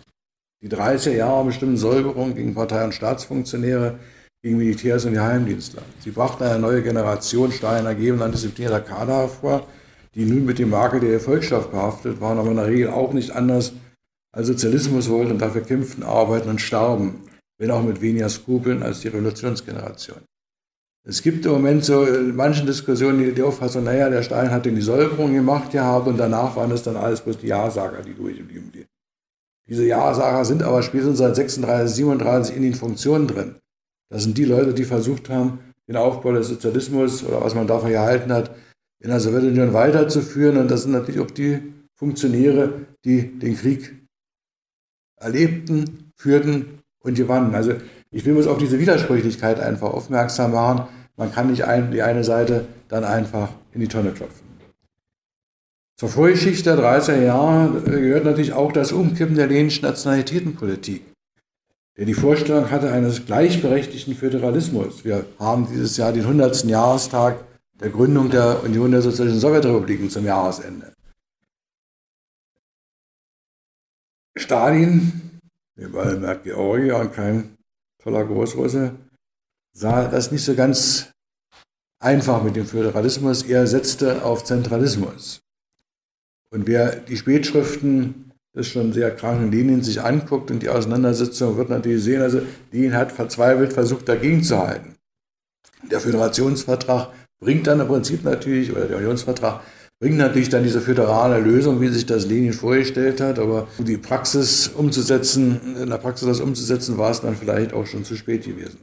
Die 30er Jahre bestimmten Säuberung gegen Partei- und Staatsfunktionäre, gegen Militärs und Geheimdienstler. Sie brachten eine neue Generation Stein ergebener disziplinierter Kader hervor, die nun mit dem Makel der Erfolgschaft behaftet waren, aber in der Regel auch nicht anders als Sozialismus wollten und dafür kämpften, arbeiten und starben, wenn auch mit weniger Skrupeln als die Revolutionsgeneration. Es gibt im Moment so in manchen Diskussionen die, die Auffassung, naja, der Stein hat den die Säuberung gemacht gehabt und danach waren es dann alles bloß die Ja-Sager, die durchgeblieben sind. Diese Ja-Sager sind aber spätestens seit 36, 37 in den Funktionen drin. Das sind die Leute, die versucht haben, den Aufbau des Sozialismus oder was man davon gehalten hat, in der Sowjetunion weiterzuführen. Und das sind natürlich auch die Funktionäre, die den Krieg erlebten, führten und gewannen. Also ich will uns auf diese Widersprüchlichkeit einfach aufmerksam machen. Man kann nicht ein, die eine Seite dann einfach in die Tonne klopfen. Zur Vorgeschichte der 30er Jahre gehört natürlich auch das Umkippen der leninischen Nationalitätenpolitik der die Vorstellung hatte eines gleichberechtigten Föderalismus. Wir haben dieses Jahr den 100. Jahrestag der Gründung der Union der Sozialistischen Sowjetrepubliken zum Jahresende. Stalin, wir waren merkt Georgier und kein toller Großrusse, sah das nicht so ganz einfach mit dem Föderalismus. Er setzte auf Zentralismus. Und wer die Spätschriften das schon sehr kranken Lenin sich anguckt und die Auseinandersetzung wird natürlich sehen, also Lenin hat verzweifelt versucht, dagegen zu halten. Der Föderationsvertrag bringt dann im Prinzip natürlich, oder der Unionsvertrag bringt natürlich dann diese föderale Lösung, wie sich das Lenin vorgestellt hat, aber die Praxis umzusetzen, in der Praxis das umzusetzen, war es dann vielleicht auch schon zu spät gewesen.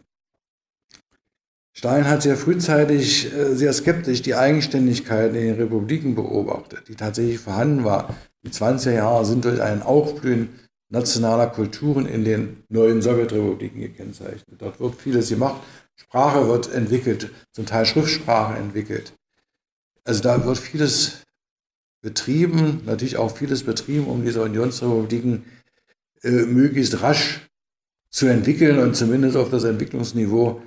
Stalin hat sehr frühzeitig äh, sehr skeptisch die Eigenständigkeit in den Republiken beobachtet, die tatsächlich vorhanden war. Die 20er Jahre sind durch ein Aufblühen nationaler Kulturen in den neuen Sowjetrepubliken gekennzeichnet. Dort wird vieles gemacht. Sprache wird entwickelt, zum Teil Schriftsprache entwickelt. Also da wird vieles betrieben, natürlich auch vieles betrieben, um diese Unionsrepubliken äh, möglichst rasch zu entwickeln und zumindest auf das Entwicklungsniveau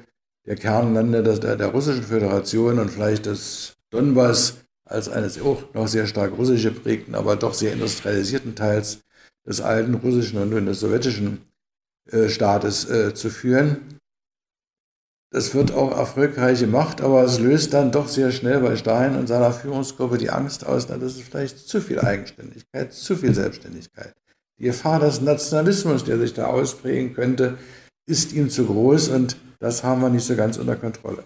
der Kernländer der, der Russischen Föderation und vielleicht des Donbass als eines auch noch sehr stark russisch geprägten, aber doch sehr industrialisierten Teils des alten russischen und des sowjetischen äh, Staates äh, zu führen. Das wird auch erfolgreich gemacht, aber es löst dann doch sehr schnell bei Stalin und seiner Führungsgruppe die Angst aus, na, das ist vielleicht zu viel Eigenständigkeit, zu viel Selbstständigkeit. Die Gefahr des Nationalismus, der sich da ausprägen könnte, ist ihm zu groß und das haben wir nicht so ganz unter Kontrolle.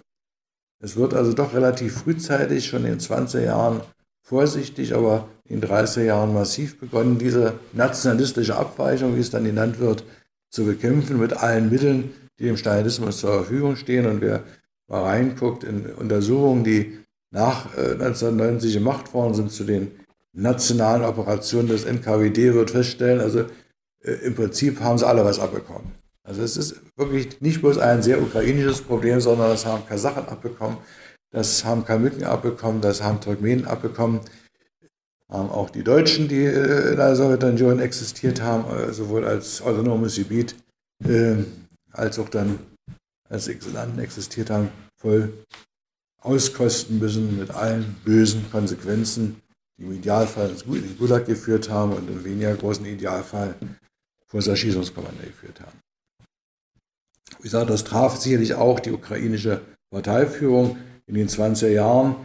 Es wird also doch relativ frühzeitig, schon in den 20er Jahren vorsichtig, aber in den 30er Jahren massiv begonnen, diese nationalistische Abweichung, wie es dann genannt wird, zu bekämpfen mit allen Mitteln, die dem Stalinismus zur Verfügung stehen. Und wer mal reinguckt in Untersuchungen, die nach 1990 äh, gemacht worden sind zu den nationalen Operationen des NKWD, wird feststellen, also äh, im Prinzip haben sie alle was abbekommen. Also es ist wirklich nicht bloß ein sehr ukrainisches Problem, sondern das haben Kasachen abbekommen, das haben Kalmücken abbekommen, das haben Turkmenen abbekommen, haben auch die Deutschen, die äh, in der Sowjetunion existiert haben, sowohl als autonomes Gebiet als auch dann als Exilanten existiert haben, voll auskosten müssen mit allen bösen Konsequenzen, die im Idealfall in den Gulag geführt haben und im weniger großen Idealfall vor das Erschießungskommando geführt haben. Wie gesagt, das traf sicherlich auch die ukrainische Parteiführung in den 20er Jahren.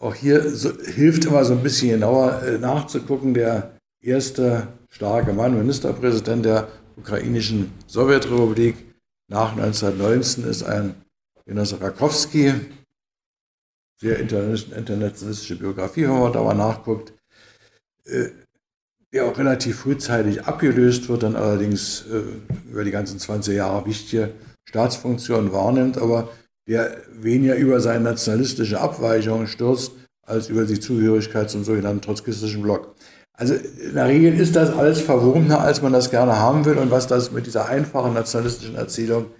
Auch hier so, hilft immer so ein bisschen genauer äh, nachzugucken. Der erste starke Mann, Ministerpräsident der ukrainischen Sowjetrepublik nach 1919 ist ein Genosse Rakowski. Sehr internationalistische Biografie, wenn man da mal nachguckt. Äh, der auch relativ frühzeitig abgelöst wird, dann allerdings äh, über die ganzen 20 Jahre wichtige Staatsfunktionen wahrnimmt, aber der weniger über seine nationalistische Abweichung stürzt, als über die Zugehörigkeit zum sogenannten trotzkistischen Block. Also in der Regel ist das alles verwobener, als man das gerne haben will und was das mit dieser einfachen nationalistischen Erzählung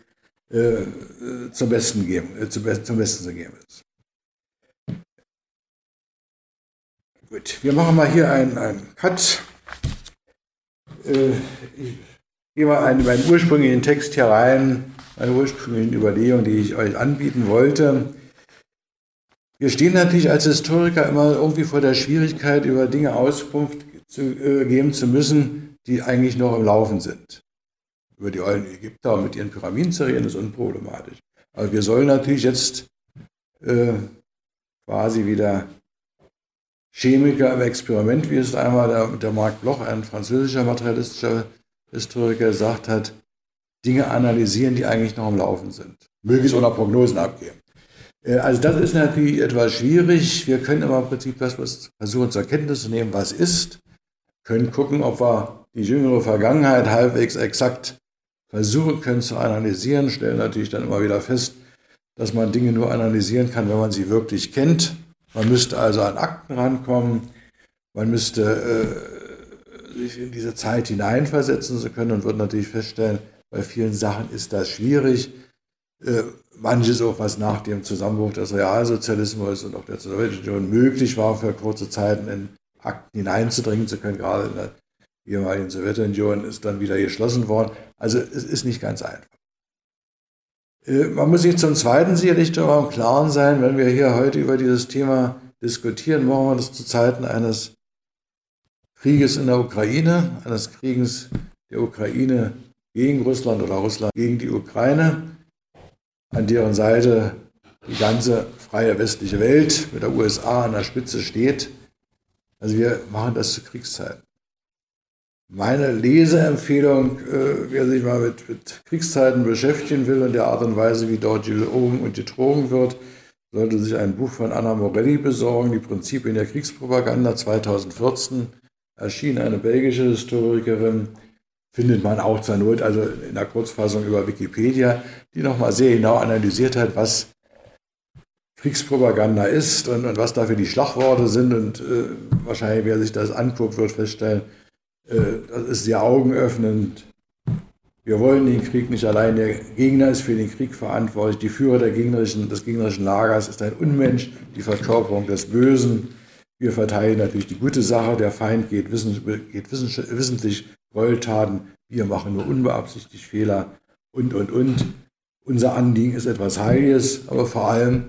äh, zum, Besten geben, äh, zum, zum Besten zu geben ist. Gut, wir machen mal hier einen, einen Cut. Äh, ich gehe mal in meinen ursprünglichen Text hier rein, meine ursprünglichen Überlegungen, die ich euch anbieten wollte. Wir stehen natürlich als Historiker immer irgendwie vor der Schwierigkeit, über Dinge Auskunft zu, äh, geben zu müssen, die eigentlich noch im Laufen sind. Über die alten Ägypter mit ihren Pyramiden zu reden, ist unproblematisch. Aber wir sollen natürlich jetzt äh, quasi wieder Chemiker im Experiment, wie es einmal der, der Marc Bloch, ein französischer materialistischer Historiker, gesagt hat, Dinge analysieren, die eigentlich noch am Laufen sind. Möglichst ohne Prognosen abgeben. Äh, also das ist natürlich etwas schwierig. Wir können immer im Prinzip das was versuchen zur Kenntnis zu nehmen, was ist, können gucken, ob wir die jüngere Vergangenheit halbwegs exakt versuchen können zu analysieren, stellen natürlich dann immer wieder fest, dass man Dinge nur analysieren kann, wenn man sie wirklich kennt. Man müsste also an Akten rankommen, man müsste äh, sich in diese Zeit hineinversetzen zu können und wird natürlich feststellen, bei vielen Sachen ist das schwierig. Äh, manches auch, was nach dem Zusammenbruch des Realsozialismus und auch der Sowjetunion möglich war, für kurze Zeiten in Akten hineinzudringen zu können, gerade in der ehemaligen Sowjetunion ist dann wieder geschlossen worden. Also es ist nicht ganz einfach. Äh, man muss sich zum Zweiten sicherlich darüber im Klaren sein, wenn wir hier heute über dieses Thema diskutieren, machen wir das zu Zeiten eines Krieges in der Ukraine, eines Krieges der Ukraine gegen Russland oder Russland gegen die Ukraine, an deren Seite die ganze freie westliche Welt mit der USA an der Spitze steht. Also wir machen das zu Kriegszeiten. Meine Leseempfehlung, äh, wer sich mal mit, mit, Kriegszeiten beschäftigen will und der Art und Weise, wie dort gelogen und getrogen wird, sollte sich ein Buch von Anna Morelli besorgen, Die Prinzipien der Kriegspropaganda 2014, erschien eine belgische Historikerin, findet man auch zur Not, also in der Kurzfassung über Wikipedia, die nochmal sehr genau analysiert hat, was Kriegspropaganda ist und, und was dafür die Schlagworte sind. Und äh, wahrscheinlich, wer sich das anguckt, wird feststellen, äh, das ist sehr augenöffnend. Wir wollen den Krieg nicht allein. Der Gegner ist für den Krieg verantwortlich. Die Führer der gegnerischen, des gegnerischen Lagers ist ein Unmensch, die Verkörperung des Bösen. Wir verteilen natürlich die gute Sache. Der Feind geht, wissen, geht wissentlich Gräueltaten. Wir machen nur unbeabsichtigt Fehler und, und, und. Unser Anliegen ist etwas Heiliges, aber vor allem,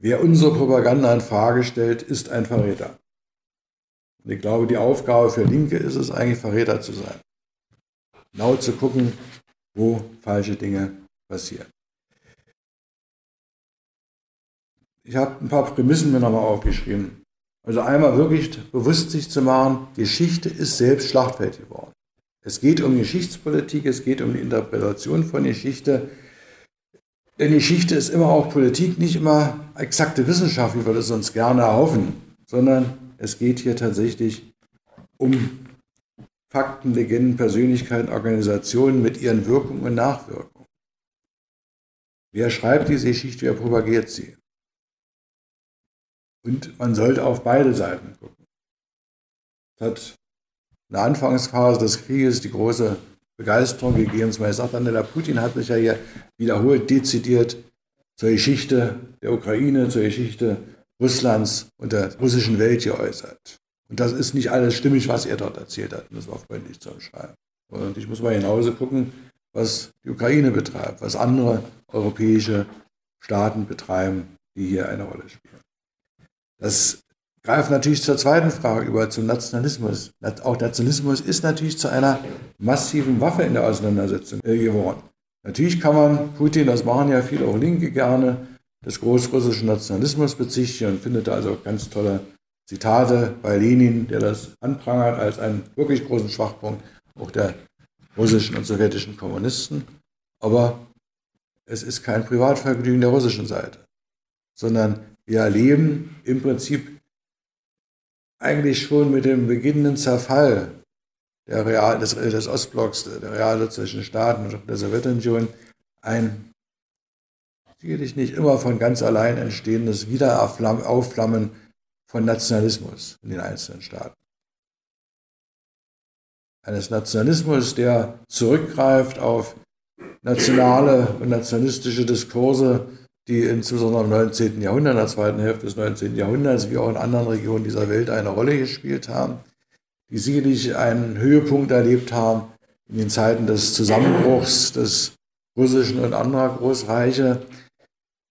wer unsere Propaganda in Frage stellt, ist ein Verräter. Und ich glaube, die Aufgabe für Linke ist es eigentlich, Verräter zu sein. Genau zu gucken, wo falsche Dinge passieren. Ich habe ein paar Prämissen mir nochmal aufgeschrieben. Also einmal wirklich bewusst sich zu machen, Geschichte ist selbst Schlachtfeld geworden. Es geht um Geschichtspolitik, es geht um die Interpretation von Geschichte. Denn Geschichte ist immer auch Politik, nicht immer exakte Wissenschaft, wie wir das uns gerne erhoffen, sondern es geht hier tatsächlich um Fakten, Legenden, Persönlichkeiten, Organisationen mit ihren Wirkungen und Nachwirkungen. Wer schreibt diese Geschichte, wer propagiert sie? Und man sollte auf beide Seiten gucken. Es hat in der Anfangsphase des Krieges die große Begeisterung gegeben. Zum Beispiel sagt Angela Putin hat sich ja hier wiederholt dezidiert zur Geschichte der Ukraine, zur Geschichte Russlands und der russischen Welt geäußert. Und das ist nicht alles stimmig, was er dort erzählt hat, um das war freundlich zu umschreiben. Und ich muss mal genauso gucken, was die Ukraine betreibt, was andere europäische Staaten betreiben, die hier eine Rolle spielen. Das greift natürlich zur zweiten Frage über, zum Nationalismus. Auch Nationalismus ist natürlich zu einer massiven Waffe in der Auseinandersetzung äh, geworden. Natürlich kann man Putin, das machen ja viele auch Linke gerne, des großrussischen Nationalismus bezichtigen und findet da also ganz tolle Zitate bei Lenin, der das anprangert als einen wirklich großen Schwachpunkt auch der russischen und sowjetischen Kommunisten. Aber es ist kein Privatvergnügen der russischen Seite, sondern wir erleben im Prinzip eigentlich schon mit dem beginnenden Zerfall der Real, des, des Ostblocks, der realsozialistischen Staaten und der Sowjetunion ein sicherlich nicht immer von ganz allein entstehendes Wiederaufflammen von Nationalismus in den einzelnen Staaten. Eines Nationalismus, der zurückgreift auf nationale und nationalistische Diskurse, die insbesondere im 19. Jahrhundert, in der zweiten Hälfte des 19. Jahrhunderts, wie auch in anderen Regionen dieser Welt eine Rolle gespielt haben, die sicherlich einen Höhepunkt erlebt haben in den Zeiten des Zusammenbruchs des russischen und anderer Großreiche,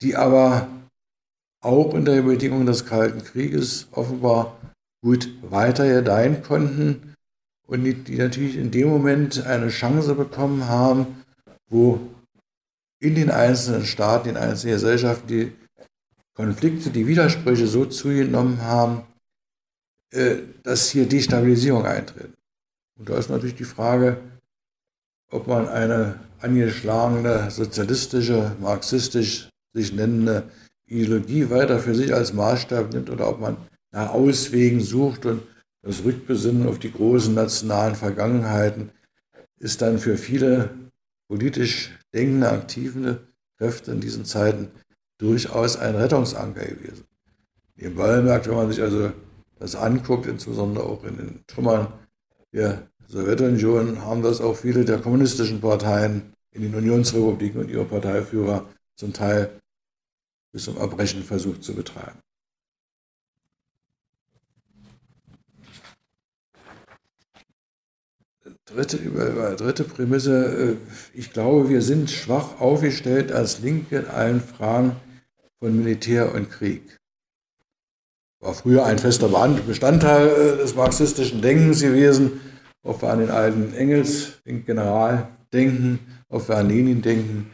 die aber auch unter den Bedingungen des Kalten Krieges offenbar gut weiter gedeihen konnten und die, die natürlich in dem Moment eine Chance bekommen haben, wo in den einzelnen Staaten, in einzelnen Gesellschaften die Konflikte, die Widersprüche so zugenommen haben, äh, dass hier Destabilisierung eintritt. Und da ist natürlich die Frage, ob man eine angeschlagene sozialistische, marxistisch sich nennende Ideologie weiter für sich als Maßstab nimmt oder ob man nach Auswegen sucht und das Rückbesinnen auf die großen nationalen Vergangenheiten ist dann für viele politisch denkende, aktive Kräfte in diesen Zeiten durchaus ein Rettungsanker gewesen. Im Nebenbei wenn man sich also das anguckt, insbesondere auch in den Trümmern der Sowjetunion, haben das auch viele der kommunistischen Parteien in den Unionsrepubliken und ihre Parteiführer zum Teil bis zum Erbrechen versucht zu betreiben. Dritte, über, dritte Prämisse, äh, ich glaube, wir sind schwach aufgestellt als Linke in allen Fragen von Militär und Krieg. War früher ein fester Bestandteil äh, des marxistischen Denkens gewesen, ob wir an den alten Engels, den General denken, ob wir an Lenin denken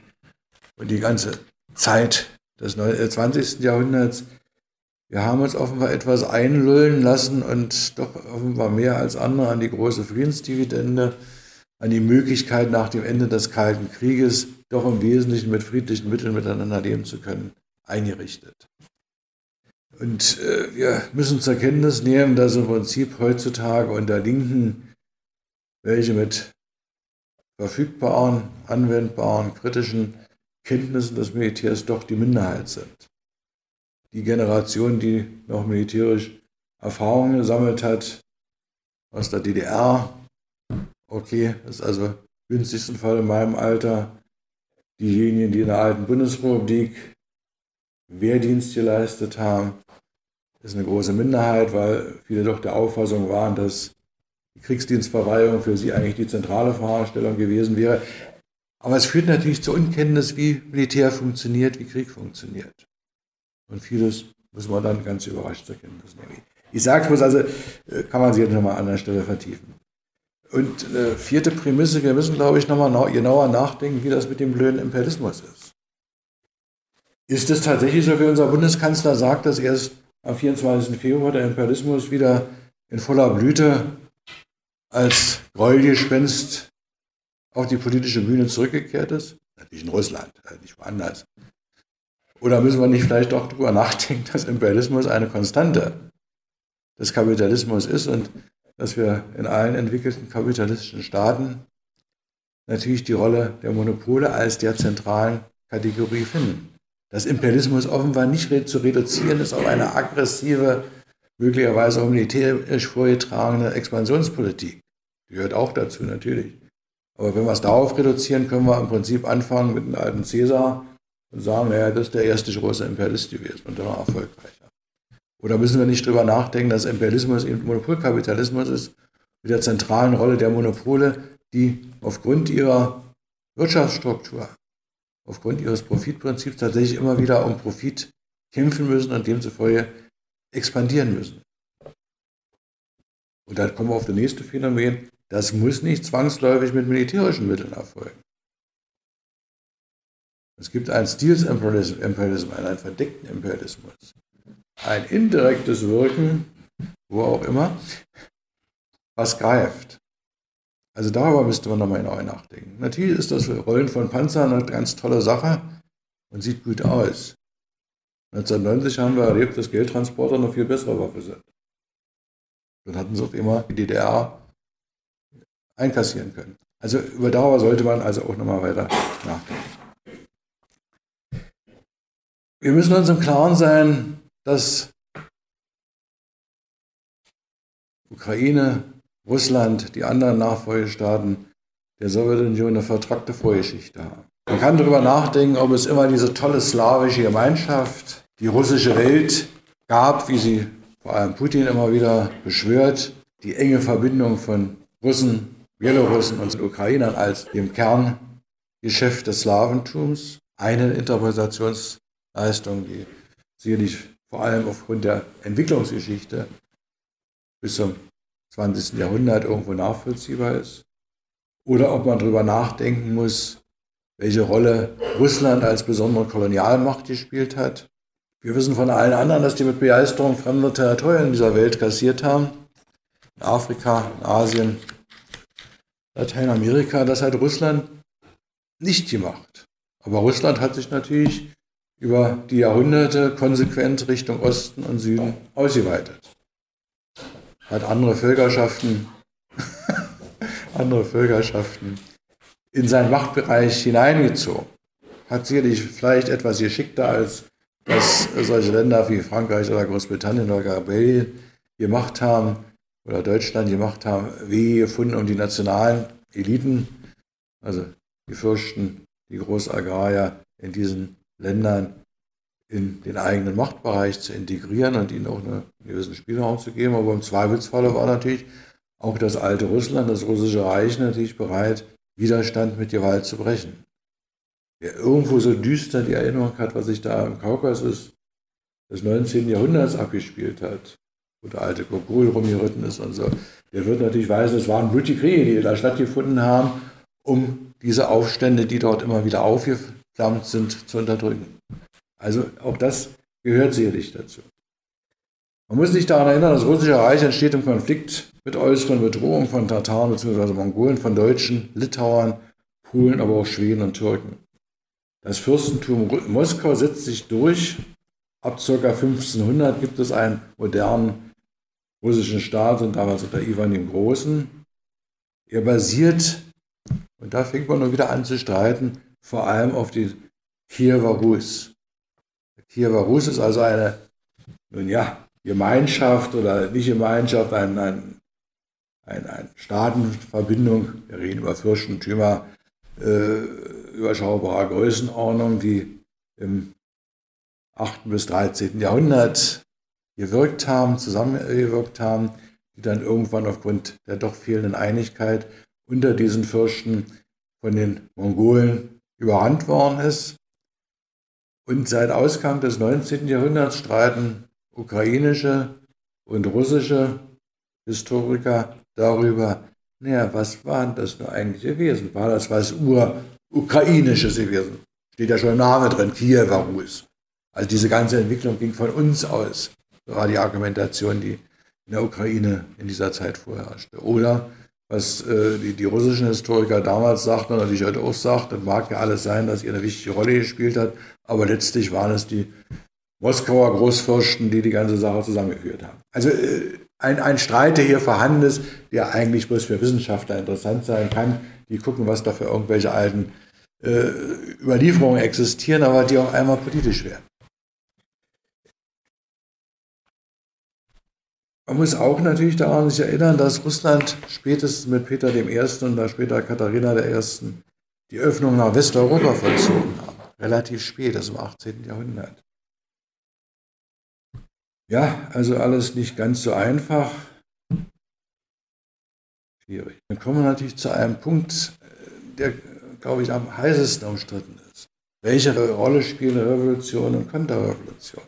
und die ganze Zeit des 20. Äh, Jahrhunderts. Wir haben uns offenbar etwas einlullen lassen und doch offenbar mehr als andere an die große Friedensdividende, an die Möglichkeit nach dem Ende des Kalten Krieges doch im Wesentlichen mit friedlichen Mitteln miteinander leben zu können, eingerichtet. Und äh, wir müssen zur Kenntnis nehmen, dass im Prinzip heutzutage unter Linken, welche mit verfügbaren, anwendbaren, kritischen Kenntnissen des Militärs doch die Minderheit sind. Die Generation, die noch militärisch Erfahrungen gesammelt hat aus der DDR, okay, das ist also im günstigsten Fall in meinem Alter, diejenigen, die in der alten Bundesrepublik Wehrdienst geleistet haben, ist eine große Minderheit, weil viele doch der Auffassung waren, dass die Kriegsdienstverweigerung für sie eigentlich die zentrale Fragestellung gewesen wäre. Aber es führt natürlich zur Unkenntnis, wie Militär funktioniert, wie Krieg funktioniert. Und vieles muss man dann ganz überrascht zur Kenntnis nehmen. Ich sage es also, äh, kann man sich nochmal an der Stelle vertiefen. Und äh, vierte Prämisse, wir müssen, glaube ich, nochmal genauer nachdenken, wie das mit dem blöden Imperialismus ist. Ist es tatsächlich so, wie unser Bundeskanzler sagt, dass erst am 24. Februar der Imperialismus wieder in voller Blüte als Gräuelgespenst auf die politische Bühne zurückgekehrt ist? Natürlich in Russland, äh, nicht woanders. Oder müssen wir nicht vielleicht doch darüber nachdenken, dass Imperialismus eine Konstante des Kapitalismus ist und dass wir in allen entwickelten kapitalistischen Staaten natürlich die Rolle der Monopole als der zentralen Kategorie finden. Dass Imperialismus offenbar nicht zu reduzieren ist auf eine aggressive, möglicherweise auch militärisch vorgetragene Expansionspolitik. Die gehört auch dazu natürlich. Aber wenn wir es darauf reduzieren, können wir im Prinzip anfangen mit dem alten Cäsar und sagen, naja, das ist der erste große Imperialist gewesen und der war erfolgreicher. Oder müssen wir nicht drüber nachdenken, dass Imperialismus eben Monopolkapitalismus ist, mit der zentralen Rolle der Monopole, die aufgrund ihrer Wirtschaftsstruktur, aufgrund ihres Profitprinzips tatsächlich immer wieder um Profit kämpfen müssen und demzufolge expandieren müssen. Und dann kommen wir auf das nächste Phänomen. Das muss nicht zwangsläufig mit militärischen Mitteln erfolgen. Es gibt einen Stils-Imperialismus, einen verdeckten Imperialismus. Ein indirektes Wirken, wo auch immer, was greift. Also darüber müsste man nochmal neu nachdenken. Natürlich ist das Rollen von Panzern eine ganz tolle Sache und sieht gut aus. 1990 haben wir erlebt, dass Geldtransporter eine viel bessere Waffe sind. Dann hatten sie auch immer die DDR einkassieren können. Also über Dauer sollte man also auch nochmal weiter nachdenken. Wir müssen uns im Klaren sein, dass Ukraine, Russland, die anderen Nachfolgestaaten der Sowjetunion eine vertrackte Vorgeschichte haben. Man kann darüber nachdenken, ob es immer diese tolle slawische Gemeinschaft, die russische Welt gab, wie sie vor allem Putin immer wieder beschwört, die enge Verbindung von Russen, Bielorussen und Ukrainern als dem Kerngeschäft des Slawentums. Eine Interpretationsleistung, die sicherlich vor allem aufgrund der Entwicklungsgeschichte bis zum 20. Jahrhundert irgendwo nachvollziehbar ist. Oder ob man darüber nachdenken muss, welche Rolle Russland als besondere Kolonialmacht gespielt hat. Wir wissen von allen anderen, dass die mit Begeisterung fremde Territorien dieser Welt kassiert haben. In Afrika, in Asien, Lateinamerika. Das hat Russland nicht gemacht. Aber Russland hat sich natürlich über die Jahrhunderte konsequent Richtung Osten und Süden ausgeweitet hat andere Völkerschaften, [laughs] andere Völkerschaften in seinen Machtbereich hineingezogen. Hat sicherlich vielleicht etwas geschickter als das solche Länder wie Frankreich oder Großbritannien oder Belgien gemacht haben oder Deutschland gemacht haben, wie gefunden, um die nationalen Eliten, also die Fürsten, die Großagrarier in diesen Ländern in den eigenen Machtbereich zu integrieren und ihnen auch einen gewissen Spielraum zu geben. Aber im Zweifelsfalle war natürlich auch das alte Russland, das russische Reich natürlich bereit, Widerstand mit Gewalt zu brechen. Wer irgendwo so düster die Erinnerung hat, was sich da im Kaukasus des 19. Jahrhunderts abgespielt hat, wo der alte Gogol rumgeritten ist und so, der wird natürlich weisen, es waren blutige Kriege, die da stattgefunden haben, um diese Aufstände, die dort immer wieder aufgeflammt sind, zu unterdrücken. Also auch das gehört sicherlich dazu. Man muss sich daran erinnern, das russische Reich entsteht im Konflikt mit äußeren Bedrohungen von Tataren bzw. Mongolen, von Deutschen, Litauern, Polen, aber auch Schweden und Türken. Das Fürstentum Moskau setzt sich durch. Ab ca. 1500 gibt es einen modernen russischen Staat und damals unter Ivan dem Großen. Er basiert, und da fängt man nur wieder an zu streiten, vor allem auf die Kiewer Rus. Kiewer Rus ist also eine, nun ja, Gemeinschaft oder nicht Gemeinschaft, ein, ein, ein, ein Staatenverbindung, wir reden über Fürstentümer äh, überschaubarer Größenordnung, die im 8. bis 13. Jahrhundert gewirkt haben, zusammengewirkt haben, die dann irgendwann aufgrund der doch fehlenden Einigkeit unter diesen Fürsten von den Mongolen überrannt worden ist. Und seit Ausgang des 19. Jahrhunderts streiten ukrainische und russische Historiker darüber, naja, was war das nur eigentlich gewesen? War das was ur-ukrainisches gewesen? Steht ja schon im Namen drin, Kiewer Rus. Also diese ganze Entwicklung ging von uns aus. War die Argumentation, die in der Ukraine in dieser Zeit vorherrschte. Oder was äh, die, die, russischen Historiker damals sagten und natürlich heute auch sagt, das mag ja alles sein, dass ihr eine wichtige Rolle gespielt hat, aber letztlich waren es die Moskauer Großfürsten, die die ganze Sache zusammengeführt haben. Also äh, ein, ein Streit, der hier vorhanden ist, der eigentlich bloß für Wissenschaftler interessant sein kann, die gucken, was da für irgendwelche alten äh, Überlieferungen existieren, aber die auch einmal politisch werden. Man muss auch natürlich daran sich erinnern, dass Russland spätestens mit Peter I. und dann später Katharina I. die Öffnung nach Westeuropa vollzogen haben. Relativ spät, das im 18. Jahrhundert. Ja, also alles nicht ganz so einfach. Schwierig. Dann kommen wir natürlich zu einem Punkt, der, glaube ich, am heißesten umstritten ist. Welche Rolle spielen Revolution und Konterrevolution?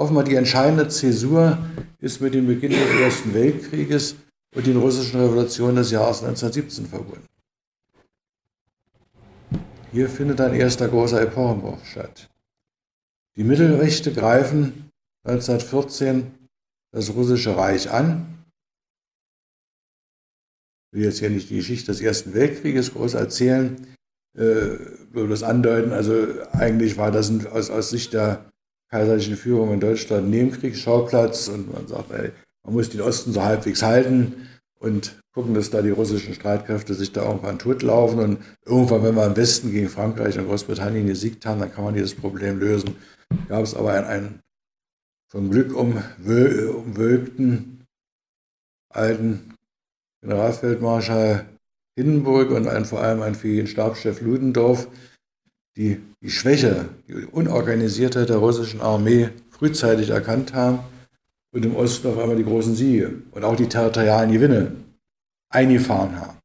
Offenbar die entscheidende Zäsur ist mit dem Beginn des Ersten Weltkrieges und den russischen Revolutionen des Jahres 1917 verbunden. Hier findet ein erster großer Epochenbruch statt. Die Mittelrechte greifen 1914 das russische Reich an. Ich will jetzt hier nicht die Geschichte des Ersten Weltkrieges groß erzählen, äh, nur das andeuten. Also eigentlich war das aus, aus Sicht der kaiserlichen Führung in Deutschland Nebenkriegsschauplatz und man sagt, ey, man muss den Osten so halbwegs halten und gucken, dass da die russischen Streitkräfte sich da irgendwann totlaufen und irgendwann, wenn wir im Westen gegen Frankreich und Großbritannien gesiegt haben, dann kann man dieses Problem lösen. Gab es aber einen, vom Glück umwölkten alten Generalfeldmarschall Hindenburg und einen, vor allem einen für ihn Stabschef Ludendorff, die die Schwäche, die Unorganisiertheit der russischen Armee frühzeitig erkannt haben und im Osten auf einmal die großen Siege und auch die territorialen Gewinne eingefahren haben.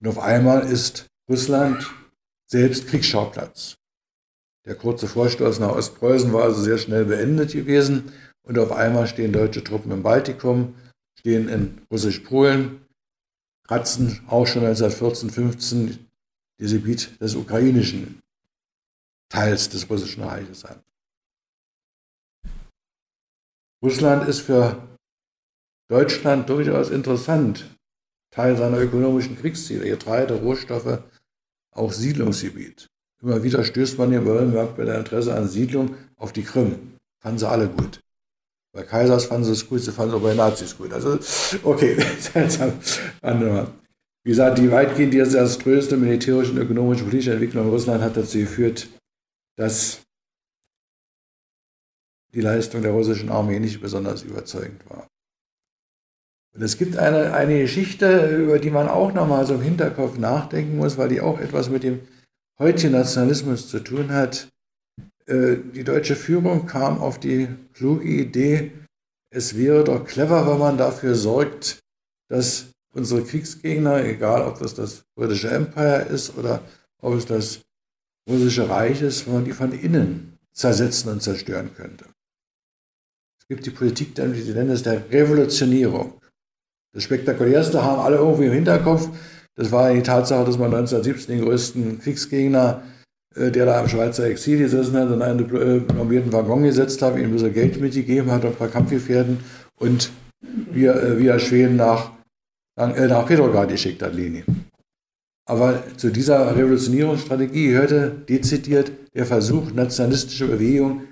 Und auf einmal ist Russland selbst Kriegsschauplatz. Der kurze Vorstoß nach Ostpreußen war also sehr schnell beendet gewesen und auf einmal stehen deutsche Truppen im Baltikum, stehen in Russisch-Polen, kratzen auch schon 1914, 15 das Gebiet des ukrainischen Teils des russischen Reiches an. Russland ist für Deutschland durchaus interessant. Teil seiner ökonomischen Kriegsziele, Getreide, Rohstoffe, auch Siedlungsgebiet. Immer wieder stößt man in Wollenberg bei der Interesse an Siedlung auf die Krim. Fanden sie alle gut. Bei Kaisers fanden sie es gut, sie fanden es auch bei Nazis gut. Also, okay, [laughs] seltsam. Wie gesagt, die weitgehend desaströse militärische und ökonomische politische Entwicklung in Russland hat dazu geführt, dass die Leistung der russischen Armee nicht besonders überzeugend war. Und es gibt eine, eine Geschichte, über die man auch nochmal so im Hinterkopf nachdenken muss, weil die auch etwas mit dem heutigen Nationalismus zu tun hat. Äh, die deutsche Führung kam auf die kluge Idee, es wäre doch clever, wenn man dafür sorgt, dass unsere Kriegsgegner, egal ob das das britische Empire ist oder ob es das russische Reich ist, wenn man die von innen zersetzen und zerstören könnte. Es gibt die Politik, die nennen es der Revolutionierung. Das Spektakulärste haben alle irgendwie im Hinterkopf. Das war die Tatsache, dass man 1917 den größten Kriegsgegner, äh, der da im Schweizer Exil gesessen hat, in einen äh, normierten Waggon gesetzt hat, ihm ein bisschen Geld mitgegeben hat, ein paar Kampfgefährten und via, äh, via Schweden nach, nach Petrograd geschickt hat, Lenin. Aber zu dieser Revolutionierungsstrategie gehörte dezidiert der Versuch, nationalistische Bewegung,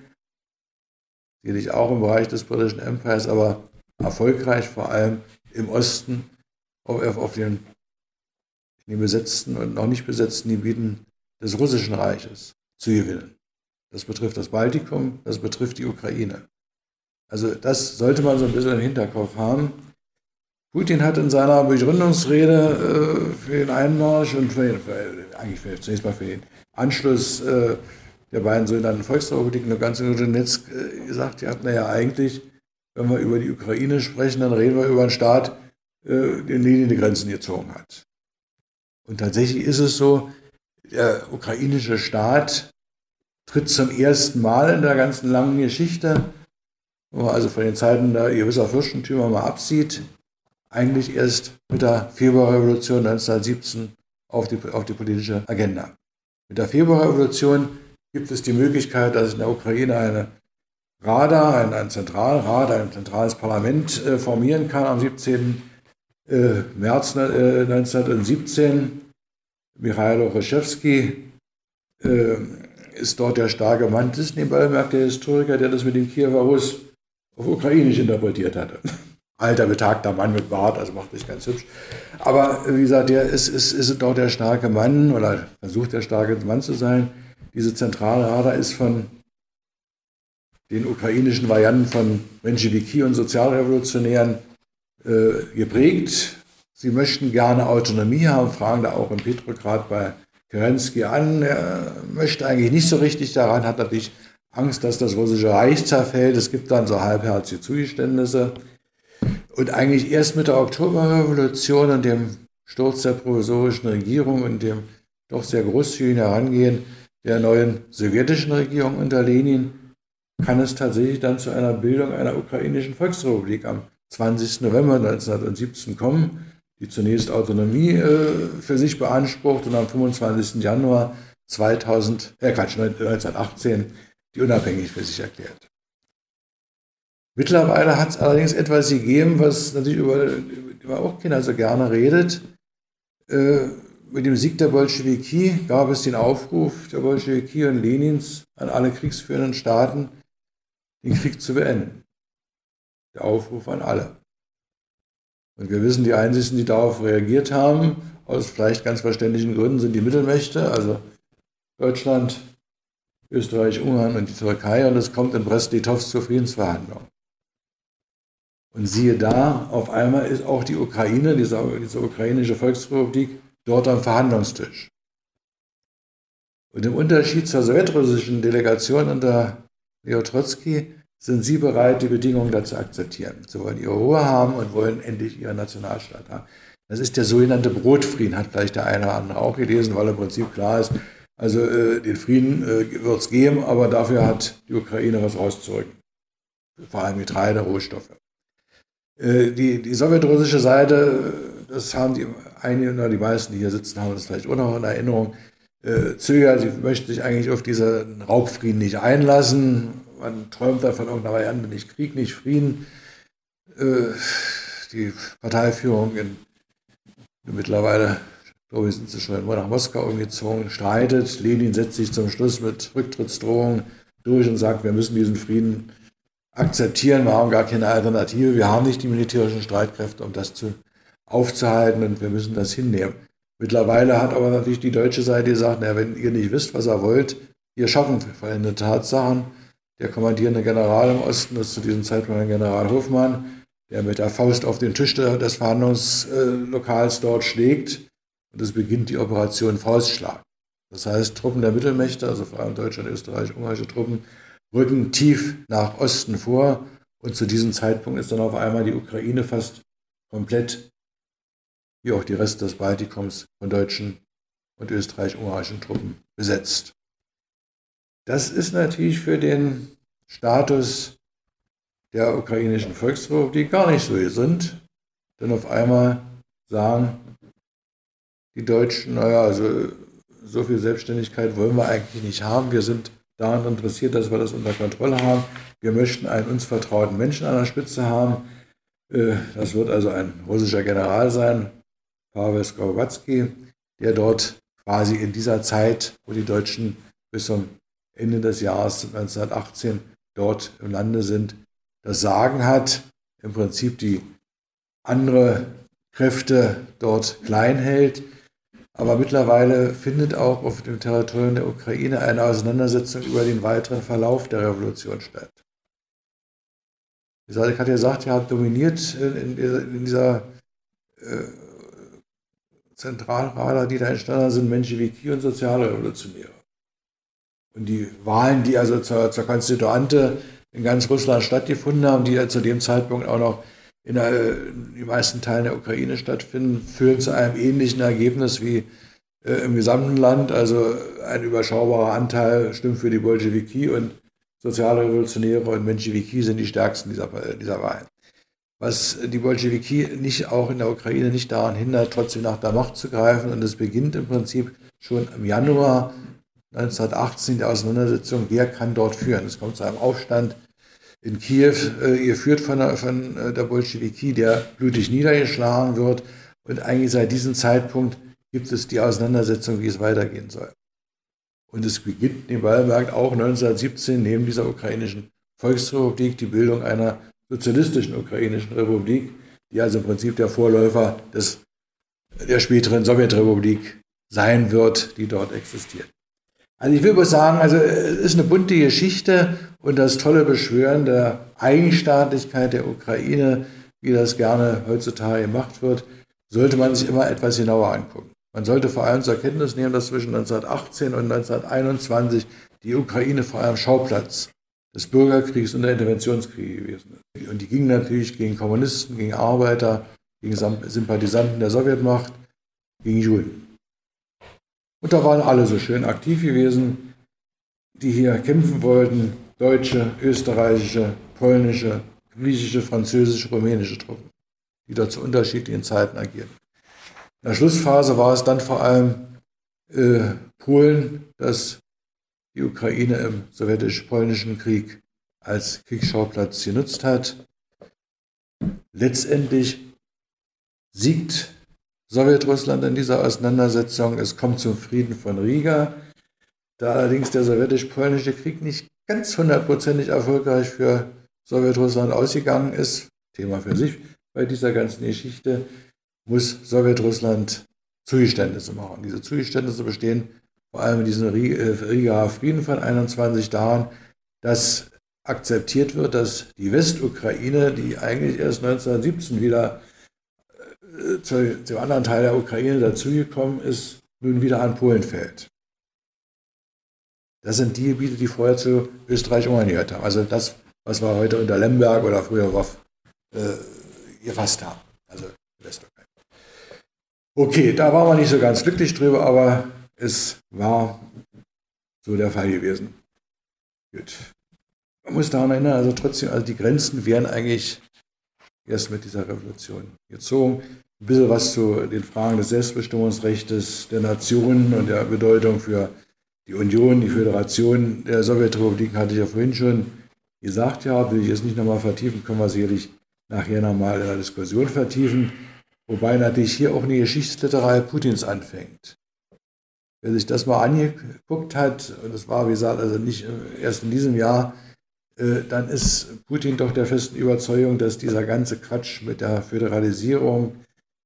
sicherlich auch im Bereich des britischen Empires, aber erfolgreich vor allem im Osten auf, auf den, in den besetzten und noch nicht besetzten Gebieten des russischen Reiches zu gewinnen. Das betrifft das Baltikum, das betrifft die Ukraine. Also das sollte man so ein bisschen im Hinterkopf haben. Putin hat in seiner Begründungsrede äh, für den Einmarsch und für, den, für, eigentlich für, zunächst mal für den Anschluss äh, der beiden sogenannten Volksrepubliken, der ganze Donetsk, äh, gesagt, ja, naja, eigentlich wenn wir über die Ukraine sprechen, dann reden wir über einen Staat, äh, der Lenin die Grenzen gezogen hat. Und tatsächlich ist es so, der ukrainische Staat tritt zum ersten Mal in der ganzen langen Geschichte, wenn man also von den Zeiten der gewisser Fürstentümer mal absieht, eigentlich erst mit der Februarrevolution 1917 auf die, auf die politische Agenda. Mit der Februarrevolution gibt es die Möglichkeit, dass in der Ukraine eine Rada, ein, ein Zentralrat, ein zentrales Parlament äh, formieren kann am 17. Äh, März äh, 1917. Michailo Roszewski äh, ist dort der starke Mann. Das ist nebenbei der Historiker, der das mit dem Kiewer Russ auf Ukrainisch interpretiert hatte. Alter, betagter Mann mit Bart, also macht sich ganz hübsch. Aber wie gesagt, der ist, ist, ist dort der starke Mann oder versucht der starke Mann zu sein. Diese Zentralrada ist von den ukrainischen Varianten von Menschewiki und Sozialrevolutionären äh, geprägt. Sie möchten gerne Autonomie haben, fragen da auch in Petrograd bei Kerensky an. Er möchte eigentlich nicht so richtig daran, hat natürlich Angst, dass das russische Reich zerfällt. Es gibt dann so halbherzige Zugeständnisse. Und eigentlich erst mit der Oktoberrevolution und dem Sturz der provisorischen Regierung und dem doch sehr großzügigen Herangehen der neuen sowjetischen Regierung unter Lenin kann es tatsächlich dann zu einer Bildung einer ukrainischen Volksrepublik am 20. November 1917 kommen, die zunächst Autonomie äh, für sich beansprucht und am 25. Januar 2000, äh Quatsch, 1918 die unabhängig für sich erklärt. Mittlerweile hat es allerdings etwas gegeben, was natürlich über, über auch keiner so gerne redet. Äh, mit dem Sieg der Bolschewiki gab es den Aufruf der Bolschewiki und Lenins an alle kriegsführenden Staaten, den Krieg zu beenden. Der Aufruf an alle. Und wir wissen, die einzigen, die darauf reagiert haben, aus vielleicht ganz verständlichen Gründen, sind die Mittelmächte, also Deutschland, Österreich, Ungarn und die Türkei. Und es kommt in Brest-Litovsk zur Friedensverhandlung. Und siehe da, auf einmal ist auch die Ukraine, diese, diese ukrainische Volksrepublik, dort am Verhandlungstisch. Und im Unterschied zur sowjetrussischen Delegation unter Leo Trotsky sind sie bereit, die Bedingungen dazu akzeptieren. Sie wollen ihre Ruhe haben und wollen endlich ihren Nationalstaat haben. Das ist der sogenannte Brotfrieden, hat vielleicht der eine oder andere auch gelesen, weil im Prinzip klar ist, also äh, den Frieden äh, wird es geben, aber dafür hat die Ukraine was rauszurücken. Vor allem Getreide, Rohstoffe. Äh, die, die sowjetrussische Seite, das haben die einige oder die meisten, die hier sitzen, haben das vielleicht auch noch in Erinnerung, äh, zögert, sie möchten sich eigentlich auf diesen Raubfrieden nicht einlassen. Man träumt da von irgendeiner Variante, nicht Krieg, nicht Frieden. Äh, die Parteiführung in, mittlerweile, glaube ich, sind sie schon nach Moskau umgezogen, streitet. Lenin setzt sich zum Schluss mit Rücktrittsdrohungen durch und sagt, wir müssen diesen Frieden akzeptieren, wir haben gar keine Alternative, wir haben nicht die militärischen Streitkräfte, um das zu, aufzuhalten und wir müssen das hinnehmen. Mittlerweile hat aber natürlich die deutsche Seite gesagt, na, wenn ihr nicht wisst, was ihr wollt, ihr schaffen veränderte Tatsachen. Der kommandierende General im Osten ist zu diesem Zeitpunkt ein General Hofmann, der mit der Faust auf den Tisch des Verhandlungslokals dort schlägt und es beginnt die Operation Faustschlag. Das heißt, Truppen der Mittelmächte, also vor allem Deutschland, Österreich, ungarische Truppen, rücken tief nach Osten vor und zu diesem Zeitpunkt ist dann auf einmal die Ukraine fast komplett wie auch die Reste des Baltikums von deutschen und österreich-ungarischen Truppen besetzt. Das ist natürlich für den Status der ukrainischen Volksrepublik gar nicht so gesund, denn auf einmal sagen die Deutschen, naja, also so viel Selbstständigkeit wollen wir eigentlich nicht haben, wir sind daran interessiert, dass wir das unter Kontrolle haben, wir möchten einen uns vertrauten Menschen an der Spitze haben, äh, das wird also ein russischer General sein, Pavel Skorowatzki, der dort quasi in dieser Zeit, wo die Deutschen bis zum Ende des Jahres 1918 dort im Lande sind, das Sagen hat, im Prinzip die andere Kräfte dort klein hält. Aber mittlerweile findet auch auf dem Territorium der Ukraine eine Auseinandersetzung über den weiteren Verlauf der Revolution statt. Ich hatte ja gesagt, er hat dominiert in dieser äh, Zentralradar, die da entstanden sind, Menschewiki und Sozialrevolutionäre. Und die Wahlen, die also zur, zur Konstituante in ganz Russland stattgefunden haben, die ja zu dem Zeitpunkt auch noch in, der, in den meisten Teilen der Ukraine stattfinden, führen zu einem ähnlichen Ergebnis wie äh, im gesamten Land. Also ein überschaubarer Anteil stimmt für die Bolschewiki und Sozialrevolutionäre und Menschewiki sind die stärksten dieser, dieser Wahlen was die Bolschewiki nicht auch in der Ukraine nicht daran hindert, trotzdem nach der Macht zu greifen. Und es beginnt im Prinzip schon im Januar 1918 die Auseinandersetzung, wer kann dort führen. Es kommt zu einem Aufstand in Kiew, äh, geführt von der, von äh, der Bolschewiki, der blutig niedergeschlagen wird. Und eigentlich seit diesem Zeitpunkt gibt es die Auseinandersetzung, wie es weitergehen soll. Und es beginnt nebenbei bemerkt auch 1917 neben dieser ukrainischen Volksrepublik die Bildung einer sozialistischen ukrainischen Republik, die also im Prinzip der Vorläufer des, der späteren Sowjetrepublik sein wird, die dort existiert. Also ich will bloß sagen, also es ist eine bunte Geschichte und das tolle Beschwören der Eigenstaatlichkeit der Ukraine, wie das gerne heutzutage gemacht wird, sollte man sich immer etwas genauer angucken. Man sollte vor allem zur Kenntnis nehmen, dass zwischen 1918 und 1921 die Ukraine vor allem Schauplatz des Bürgerkriegs und der Interventionskriege gewesen ist. Und die gingen natürlich gegen Kommunisten, gegen Arbeiter, gegen Sympathisanten der Sowjetmacht, gegen Juden. Und da waren alle so schön aktiv gewesen, die hier kämpfen wollten, deutsche, österreichische, polnische, griechische, französische, rumänische Truppen, die da zu unterschiedlichen Zeiten agieren. In der Schlussphase war es dann vor allem äh, Polen, das die Ukraine im sowjetisch-polnischen Krieg als Kriegsschauplatz genutzt hat. Letztendlich siegt Sowjetrussland in dieser Auseinandersetzung. Es kommt zum Frieden von Riga. Da allerdings der sowjetisch-polnische Krieg nicht ganz hundertprozentig erfolgreich für Sowjetrussland ausgegangen ist, Thema für sich bei dieser ganzen Geschichte, muss Sowjetrussland Zugeständnisse machen. Diese Zugeständnisse bestehen vor allem in diesem äh, Riga Frieden von 21 Tagen, dass akzeptiert wird, dass die Westukraine, die eigentlich erst 1917 wieder äh, zu, zum anderen Teil der Ukraine dazugekommen ist, nun wieder an Polen fällt. Das sind die Gebiete, die vorher zu Österreich-Ungarn gehört haben. Also das, was wir heute unter Lemberg oder früher WAF äh, gefasst haben. Also Westukraine. Okay, da waren wir nicht so ganz glücklich drüber, aber es war so der Fall gewesen. Gut. Man muss daran erinnern, also trotzdem, also die Grenzen wären eigentlich erst mit dieser Revolution gezogen. Ein bisschen was zu den Fragen des Selbstbestimmungsrechts der Nationen und der Bedeutung für die Union, die Föderation der Sowjetrepubliken hatte ich ja vorhin schon gesagt, ja, will ich jetzt nicht nochmal vertiefen, können wir sicherlich nachher nochmal in der Diskussion vertiefen. Wobei natürlich hier auch eine Geschichtsliterei Putins anfängt. Wer sich das mal angeguckt hat, und das war, wie gesagt, also nicht erst in diesem Jahr, äh, dann ist Putin doch der festen Überzeugung, dass dieser ganze Quatsch mit der Föderalisierung,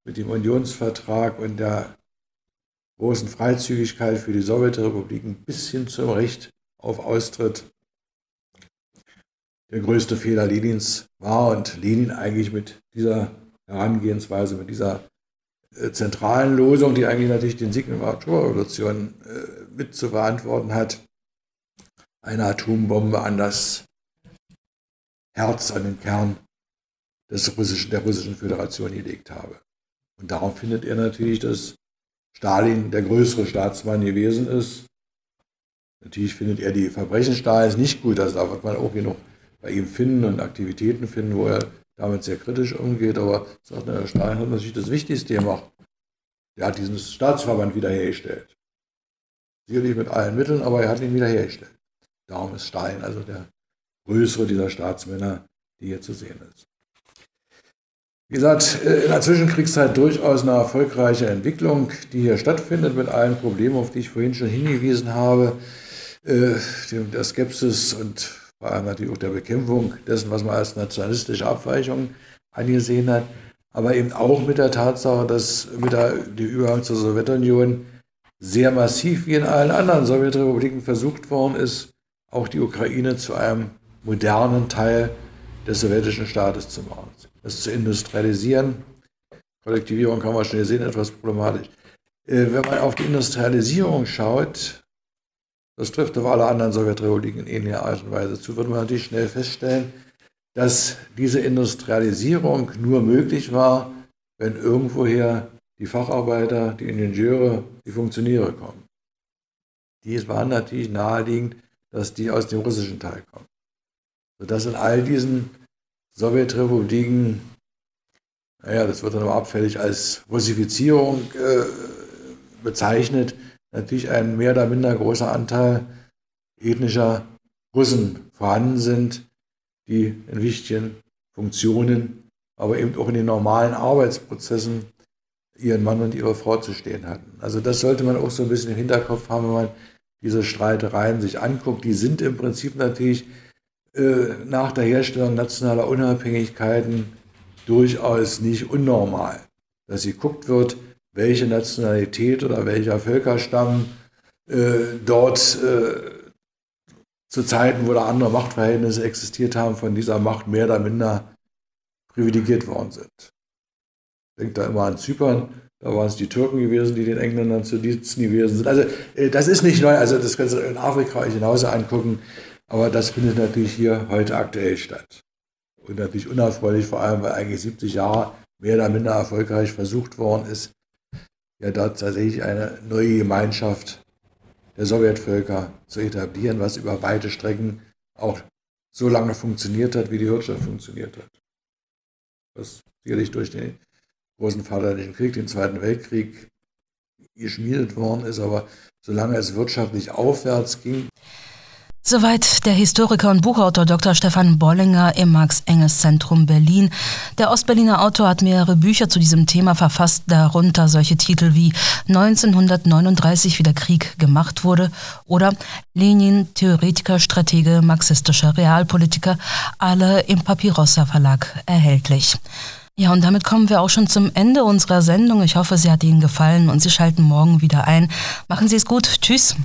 mit dem Unionsvertrag und der großen Freizügigkeit für die Sowjetrepubliken bis hin zum Recht auf Austritt der größte Fehler Lenins war und Lenin eigentlich mit dieser Herangehensweise, mit dieser äh, zentralen Losung, die eigentlich natürlich den Sieg der Oktoberrevolution äh, mit zu verantworten hat, eine Atombombe an das Herz, an den Kern des russischen, der russischen Föderation gelegt habe. Und darum findet er natürlich, dass Stalin der größere Staatsmann gewesen ist. Natürlich findet er die Verbrechen Stalins nicht gut, also da man auch genug bei ihm finden und Aktivitäten finden, wo er damit sehr kritisch umgeht, aber sagt, na, Stalin hat natürlich das Wichtigste gemacht. Er hat diesen Staatsverband wiederhergestellt. Sicherlich mit allen Mitteln, aber er hat ihn wiederhergestellt. Darum ist Stalin also der größere dieser Staatsmänner, die hier zu sehen ist. Wie gesagt, in der Zwischenkriegszeit durchaus eine erfolgreiche Entwicklung, die hier stattfindet, mit allen Problemen, auf die ich vorhin schon hingewiesen habe, äh, der Skepsis und vor allem natürlich auch der Bekämpfung dessen, was man als nationalistische Abweichung angesehen hat, aber eben auch mit der Tatsache, dass mit der, dem Übergang zur Sowjetunion sehr massiv wie in allen anderen Sowjetrepubliken versucht worden ist, auch die Ukraine zu einem modernen Teil des sowjetischen Staates zu machen, es zu industrialisieren. Kollektivierung haben wir schon gesehen, etwas problematisch. Äh, wenn man auf die Industrialisierung schaut, das trifft auf alle anderen Sowjetrepubliken in ähnlicher Art und Weise zu, wird man natürlich schnell feststellen, dass diese Industrialisierung nur möglich war, wenn irgendwoher die Facharbeiter, die Ingenieure, die Funktionäre kommen. Dies war natürlich naheliegend, dass die aus dem russischen Teil kommen. Sodass in all diesen Sowjetrepubliken, naja, das wird dann aber abfällig als Russifizierung äh, bezeichnet, natürlich ein mehr oder minder großer Anteil ethnischer Russen vorhanden sind, die in wichtigen Funktionen, aber eben auch in den normalen Arbeitsprozessen ihren Mann und ihre Frau zu stehen hatten. Also das sollte man auch so ein bisschen im Hinterkopf haben, wenn man diese Streitereien sich anguckt. Die sind im Prinzip natürlich nach der Herstellung nationaler Unabhängigkeiten durchaus nicht unnormal. Dass geguckt wird, welche Nationalität oder welcher Völkerstamm äh, dort äh, zu Zeiten, wo da andere Machtverhältnisse existiert haben, von dieser Macht mehr oder minder privilegiert worden sind. Denkt da immer an Zypern, da waren es die Türken gewesen, die den Engländern zu Diensten gewesen sind. Also äh, das ist nicht neu, also das kannst du in Afrika euch genauso angucken, aber das findet natürlich hier heute aktuell statt. Und natürlich unerfreulich, vor allem weil eigentlich 70 Jahre mehr oder minder erfolgreich versucht worden ist, ja dort tatsächlich eine neue Gemeinschaft der Sowjetvölker zu etablieren, was über weite Strecken auch so lange funktioniert hat, wie die Wirtschaft funktioniert hat. Was sicherlich durch den großen Vaterländischen Krieg, den Zweiten Weltkrieg geschmiedet worden ist, aber solange es wirtschaftlich aufwärts ging, Soweit der Historiker und Buchautor Dr. Stefan Bollinger im Max-Engels-Zentrum Berlin. Der Ostberliner Autor hat mehrere Bücher zu diesem Thema verfasst, darunter solche Titel wie 1939, wie der Krieg gemacht wurde oder Lenin, Theoretiker, Stratege, marxistischer Realpolitiker, alle im Papirossa Verlag erhältlich. Ja, und damit kommen wir auch schon zum Ende unserer Sendung. Ich hoffe, sie hat Ihnen gefallen und Sie schalten morgen wieder ein. Machen Sie es gut. Tschüss.